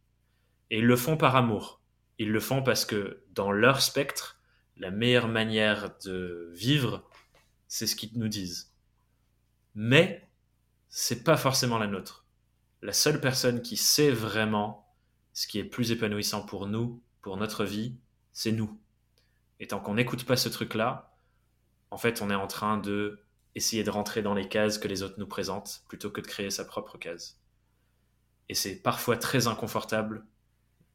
Et ils le font par amour. Ils le font parce que dans leur spectre, la meilleure manière de vivre, c'est ce qu'ils nous disent. Mais c'est pas forcément la nôtre. La seule personne qui sait vraiment ce qui est plus épanouissant pour nous, pour notre vie, c'est nous. Et tant qu'on n'écoute pas ce truc-là, en fait, on est en train de essayer de rentrer dans les cases que les autres nous présentent plutôt que de créer sa propre case. Et c'est parfois très inconfortable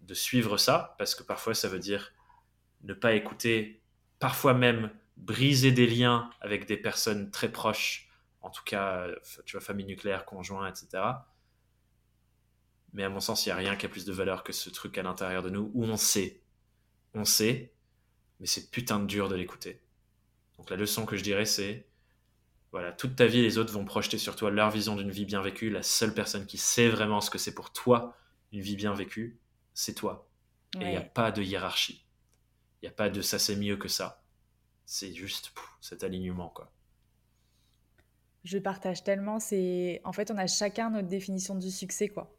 de suivre ça, parce que parfois ça veut dire ne pas écouter, parfois même briser des liens avec des personnes très proches, en tout cas, tu vois, famille nucléaire, conjoint, etc. Mais à mon sens, il n'y a rien qui a plus de valeur que ce truc à l'intérieur de nous où on sait. On sait, mais c'est putain de dur de l'écouter. Donc la leçon que je dirais, c'est voilà, toute ta vie, les autres vont projeter sur toi leur vision d'une vie bien vécue. La seule personne qui sait vraiment ce que c'est pour toi une vie bien vécue, c'est toi. Et il n'y a pas de hiérarchie. Il n'y a pas de ça c'est mieux que ça. C'est juste cet alignement, quoi. Je partage tellement. C'est en fait, on a chacun notre définition du succès, quoi.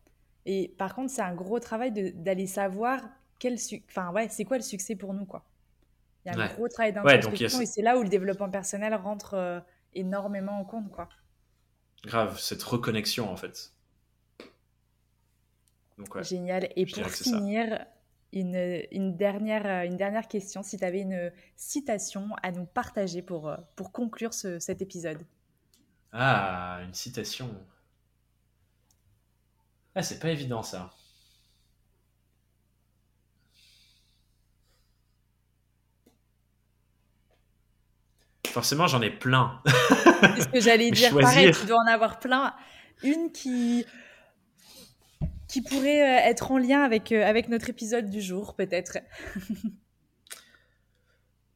Et par contre, c'est un gros travail d'aller savoir quel enfin, ouais, c'est quoi le succès pour nous, quoi. Il y a un gros travail d'introspection et c'est là où le développement personnel rentre euh, énormément en compte, quoi. Grave, cette reconnexion, en fait. Génial. Et pour finir, une, une, dernière, une dernière question, si tu avais une citation à nous partager pour, pour conclure ce, cet épisode. Ah, une citation. Ah, c'est pas évident ça. Forcément, j'en ai plein. C'est ce que j'allais [LAUGHS] dire. Pareil, tu dois en avoir plein. Une qui, qui pourrait euh, être en lien avec, euh, avec notre épisode du jour, peut-être. [LAUGHS]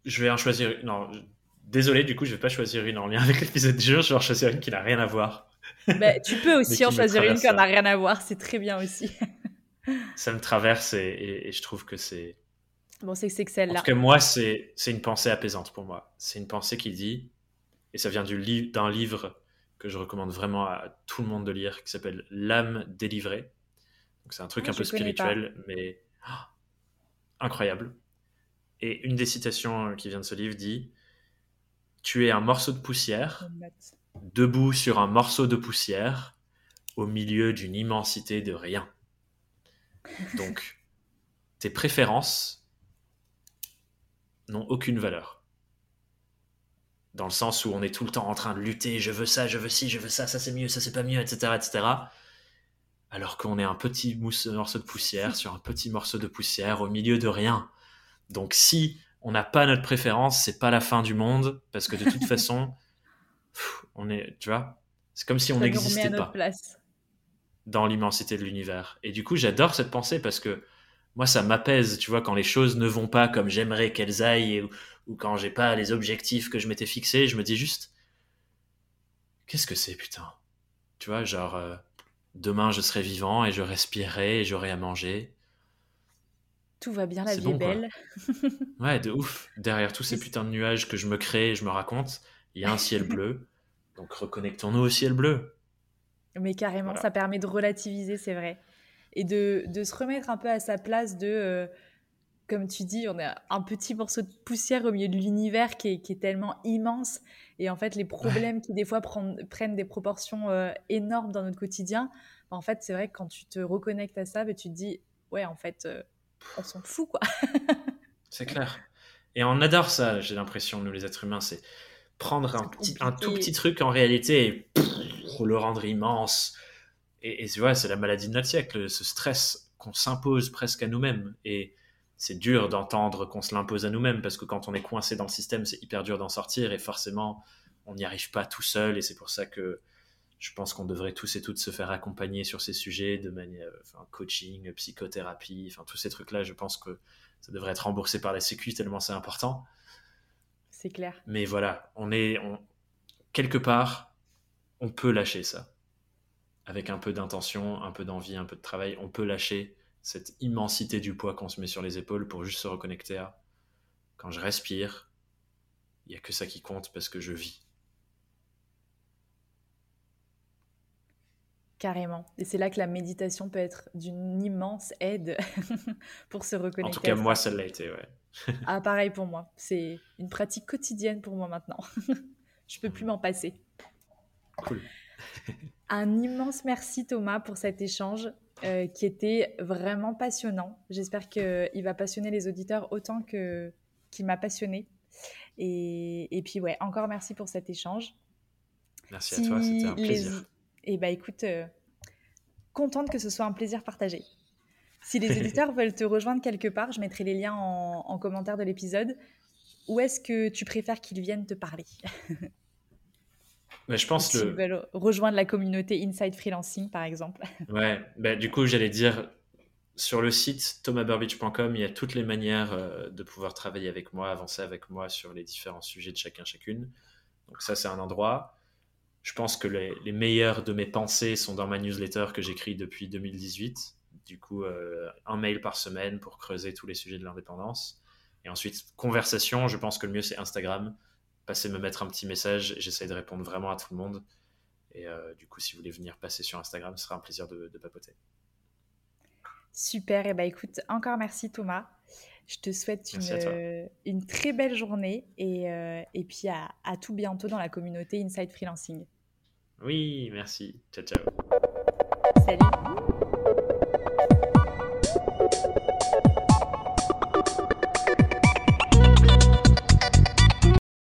je vais en choisir une. Non, désolé, du coup, je vais pas choisir une en lien avec l'épisode du jour. Je vais en choisir une qui n'a rien à voir. Bah, tu peux [LAUGHS] aussi en choisir une qui n'a rien à voir. C'est très bien aussi. ça me traverse et, je trouve que c'est. Bon, c'est que celle-là. Parce que moi, c'est une pensée apaisante pour moi. C'est une pensée qui dit, et ça vient d'un livre que je recommande vraiment à tout le monde de lire, qui s'appelle L'âme délivrée c'est un truc ah, un peu spirituel, mais ah, incroyable. Et une des citations qui vient de ce livre dit Tu es un morceau de poussière, debout sur un morceau de poussière, au milieu d'une immensité de rien. Donc, tes préférences n'ont aucune valeur. Dans le sens où on est tout le temps en train de lutter, je veux ça, je veux ci, je veux ça, ça c'est mieux, ça c'est pas mieux, etc. etc alors qu'on est un petit morceau de poussière sur un petit morceau de poussière au milieu de rien. Donc si on n'a pas notre préférence, c'est pas la fin du monde parce que de toute [LAUGHS] façon, on est, tu vois, c'est comme si on n'existait pas place. dans l'immensité de l'univers. Et du coup, j'adore cette pensée parce que moi, ça m'apaise, tu vois, quand les choses ne vont pas comme j'aimerais qu'elles aillent ou, ou quand j'ai pas les objectifs que je m'étais fixés, je me dis juste, qu'est-ce que c'est, putain, tu vois, genre. Euh, Demain, je serai vivant et je respirerai et j'aurai à manger. Tout va bien, la vie est belle. [LAUGHS] ouais, de ouf. Derrière tous ces putains de nuages que je me crée et je me raconte, il y a un ciel [LAUGHS] bleu. Donc reconnectons-nous au ciel bleu. Mais carrément, ça permet de relativiser, c'est vrai. Et de, de, se remettre un peu à sa place de, euh, comme tu dis, on est un petit morceau de poussière au milieu de l'univers qui est, qui est, tellement immense. Et en fait, les problèmes qui des fois prennent, des proportions euh, énormes dans notre quotidien, bah, en fait, c'est vrai que quand tu te reconnectes à ça, bah, tu te dis, ouais, en fait, euh, on s'en fout, quoi. [LAUGHS] c'est clair. Et on adore ça, j'ai l'impression, nous les êtres humains, c'est prendre un, petit, un tout petit truc en réalité et le rendre immense. Et, et tu vois, c'est la maladie de notre siècle, ce stress qu'on s'impose presque à nous-mêmes. Et c'est dur d'entendre qu'on se l'impose à nous-mêmes parce que quand on est coincé dans le système, c'est hyper dur d'en sortir et forcément, on n'y arrive pas tout seul et c'est pour ça que je pense qu'on devrait tous et toutes se faire accompagner sur ces sujets de manière enfin, coaching, psychothérapie, enfin tous ces trucs-là, je pense que ça devrait être remboursé par la Sécu tellement c'est important. C'est clair. Mais voilà, on est on, quelque part, on peut lâcher ça. Avec un peu d'intention, un peu d'envie, un peu de travail, on peut lâcher cette immensité du poids qu'on se met sur les épaules pour juste se reconnecter à quand je respire, il n'y a que ça qui compte parce que je vis. Carrément. Et c'est là que la méditation peut être d'une immense aide [LAUGHS] pour se reconnecter. En tout cas, moi, ça l'a été, ouais. [LAUGHS] ah, pareil pour moi. C'est une pratique quotidienne pour moi maintenant. [LAUGHS] je peux plus m'en passer. Cool. Un immense merci Thomas pour cet échange. Euh, qui était vraiment passionnant. J'espère qu'il va passionner les auditeurs autant que qu'il m'a passionné. Et, et, puis ouais, encore merci pour cet échange. Merci à toi, c'était un plaisir. Et eh bah écoute, euh, contente que ce soit un plaisir partagé. Si les [LAUGHS] auditeurs veulent te rejoindre quelque part, je mettrai les liens en, en commentaire de l'épisode. où est-ce que tu préfères qu'ils viennent te parler? [LAUGHS] Mais je pense S'ils veulent rejoindre la communauté Inside Freelancing, par exemple. [LAUGHS] Ouais, bah, du coup, j'allais dire, sur le site thomasburbidge.com, il y a toutes les manières euh, de pouvoir travailler avec moi, avancer avec moi sur les différents sujets de chacun, chacune. Donc ça, c'est un endroit. Je pense que les, les meilleures de mes pensées sont dans ma newsletter que j'écris depuis 2018. Du coup, euh, un mail par semaine pour creuser tous les sujets de l'indépendance. Et ensuite, conversation, je pense que le mieux, c'est Instagram. Passer me mettre un petit message, j'essaie de répondre vraiment à tout le monde. Et euh, du coup, si vous voulez venir passer sur Instagram, ce sera un plaisir de, papoter. Super, et bah écoute, encore merci Thomas. Je te souhaite une, très belle journée et, euh, et puis à, à tout bientôt dans la communauté Inside Freelancing. Oui, merci. Ciao, ciao. Salut.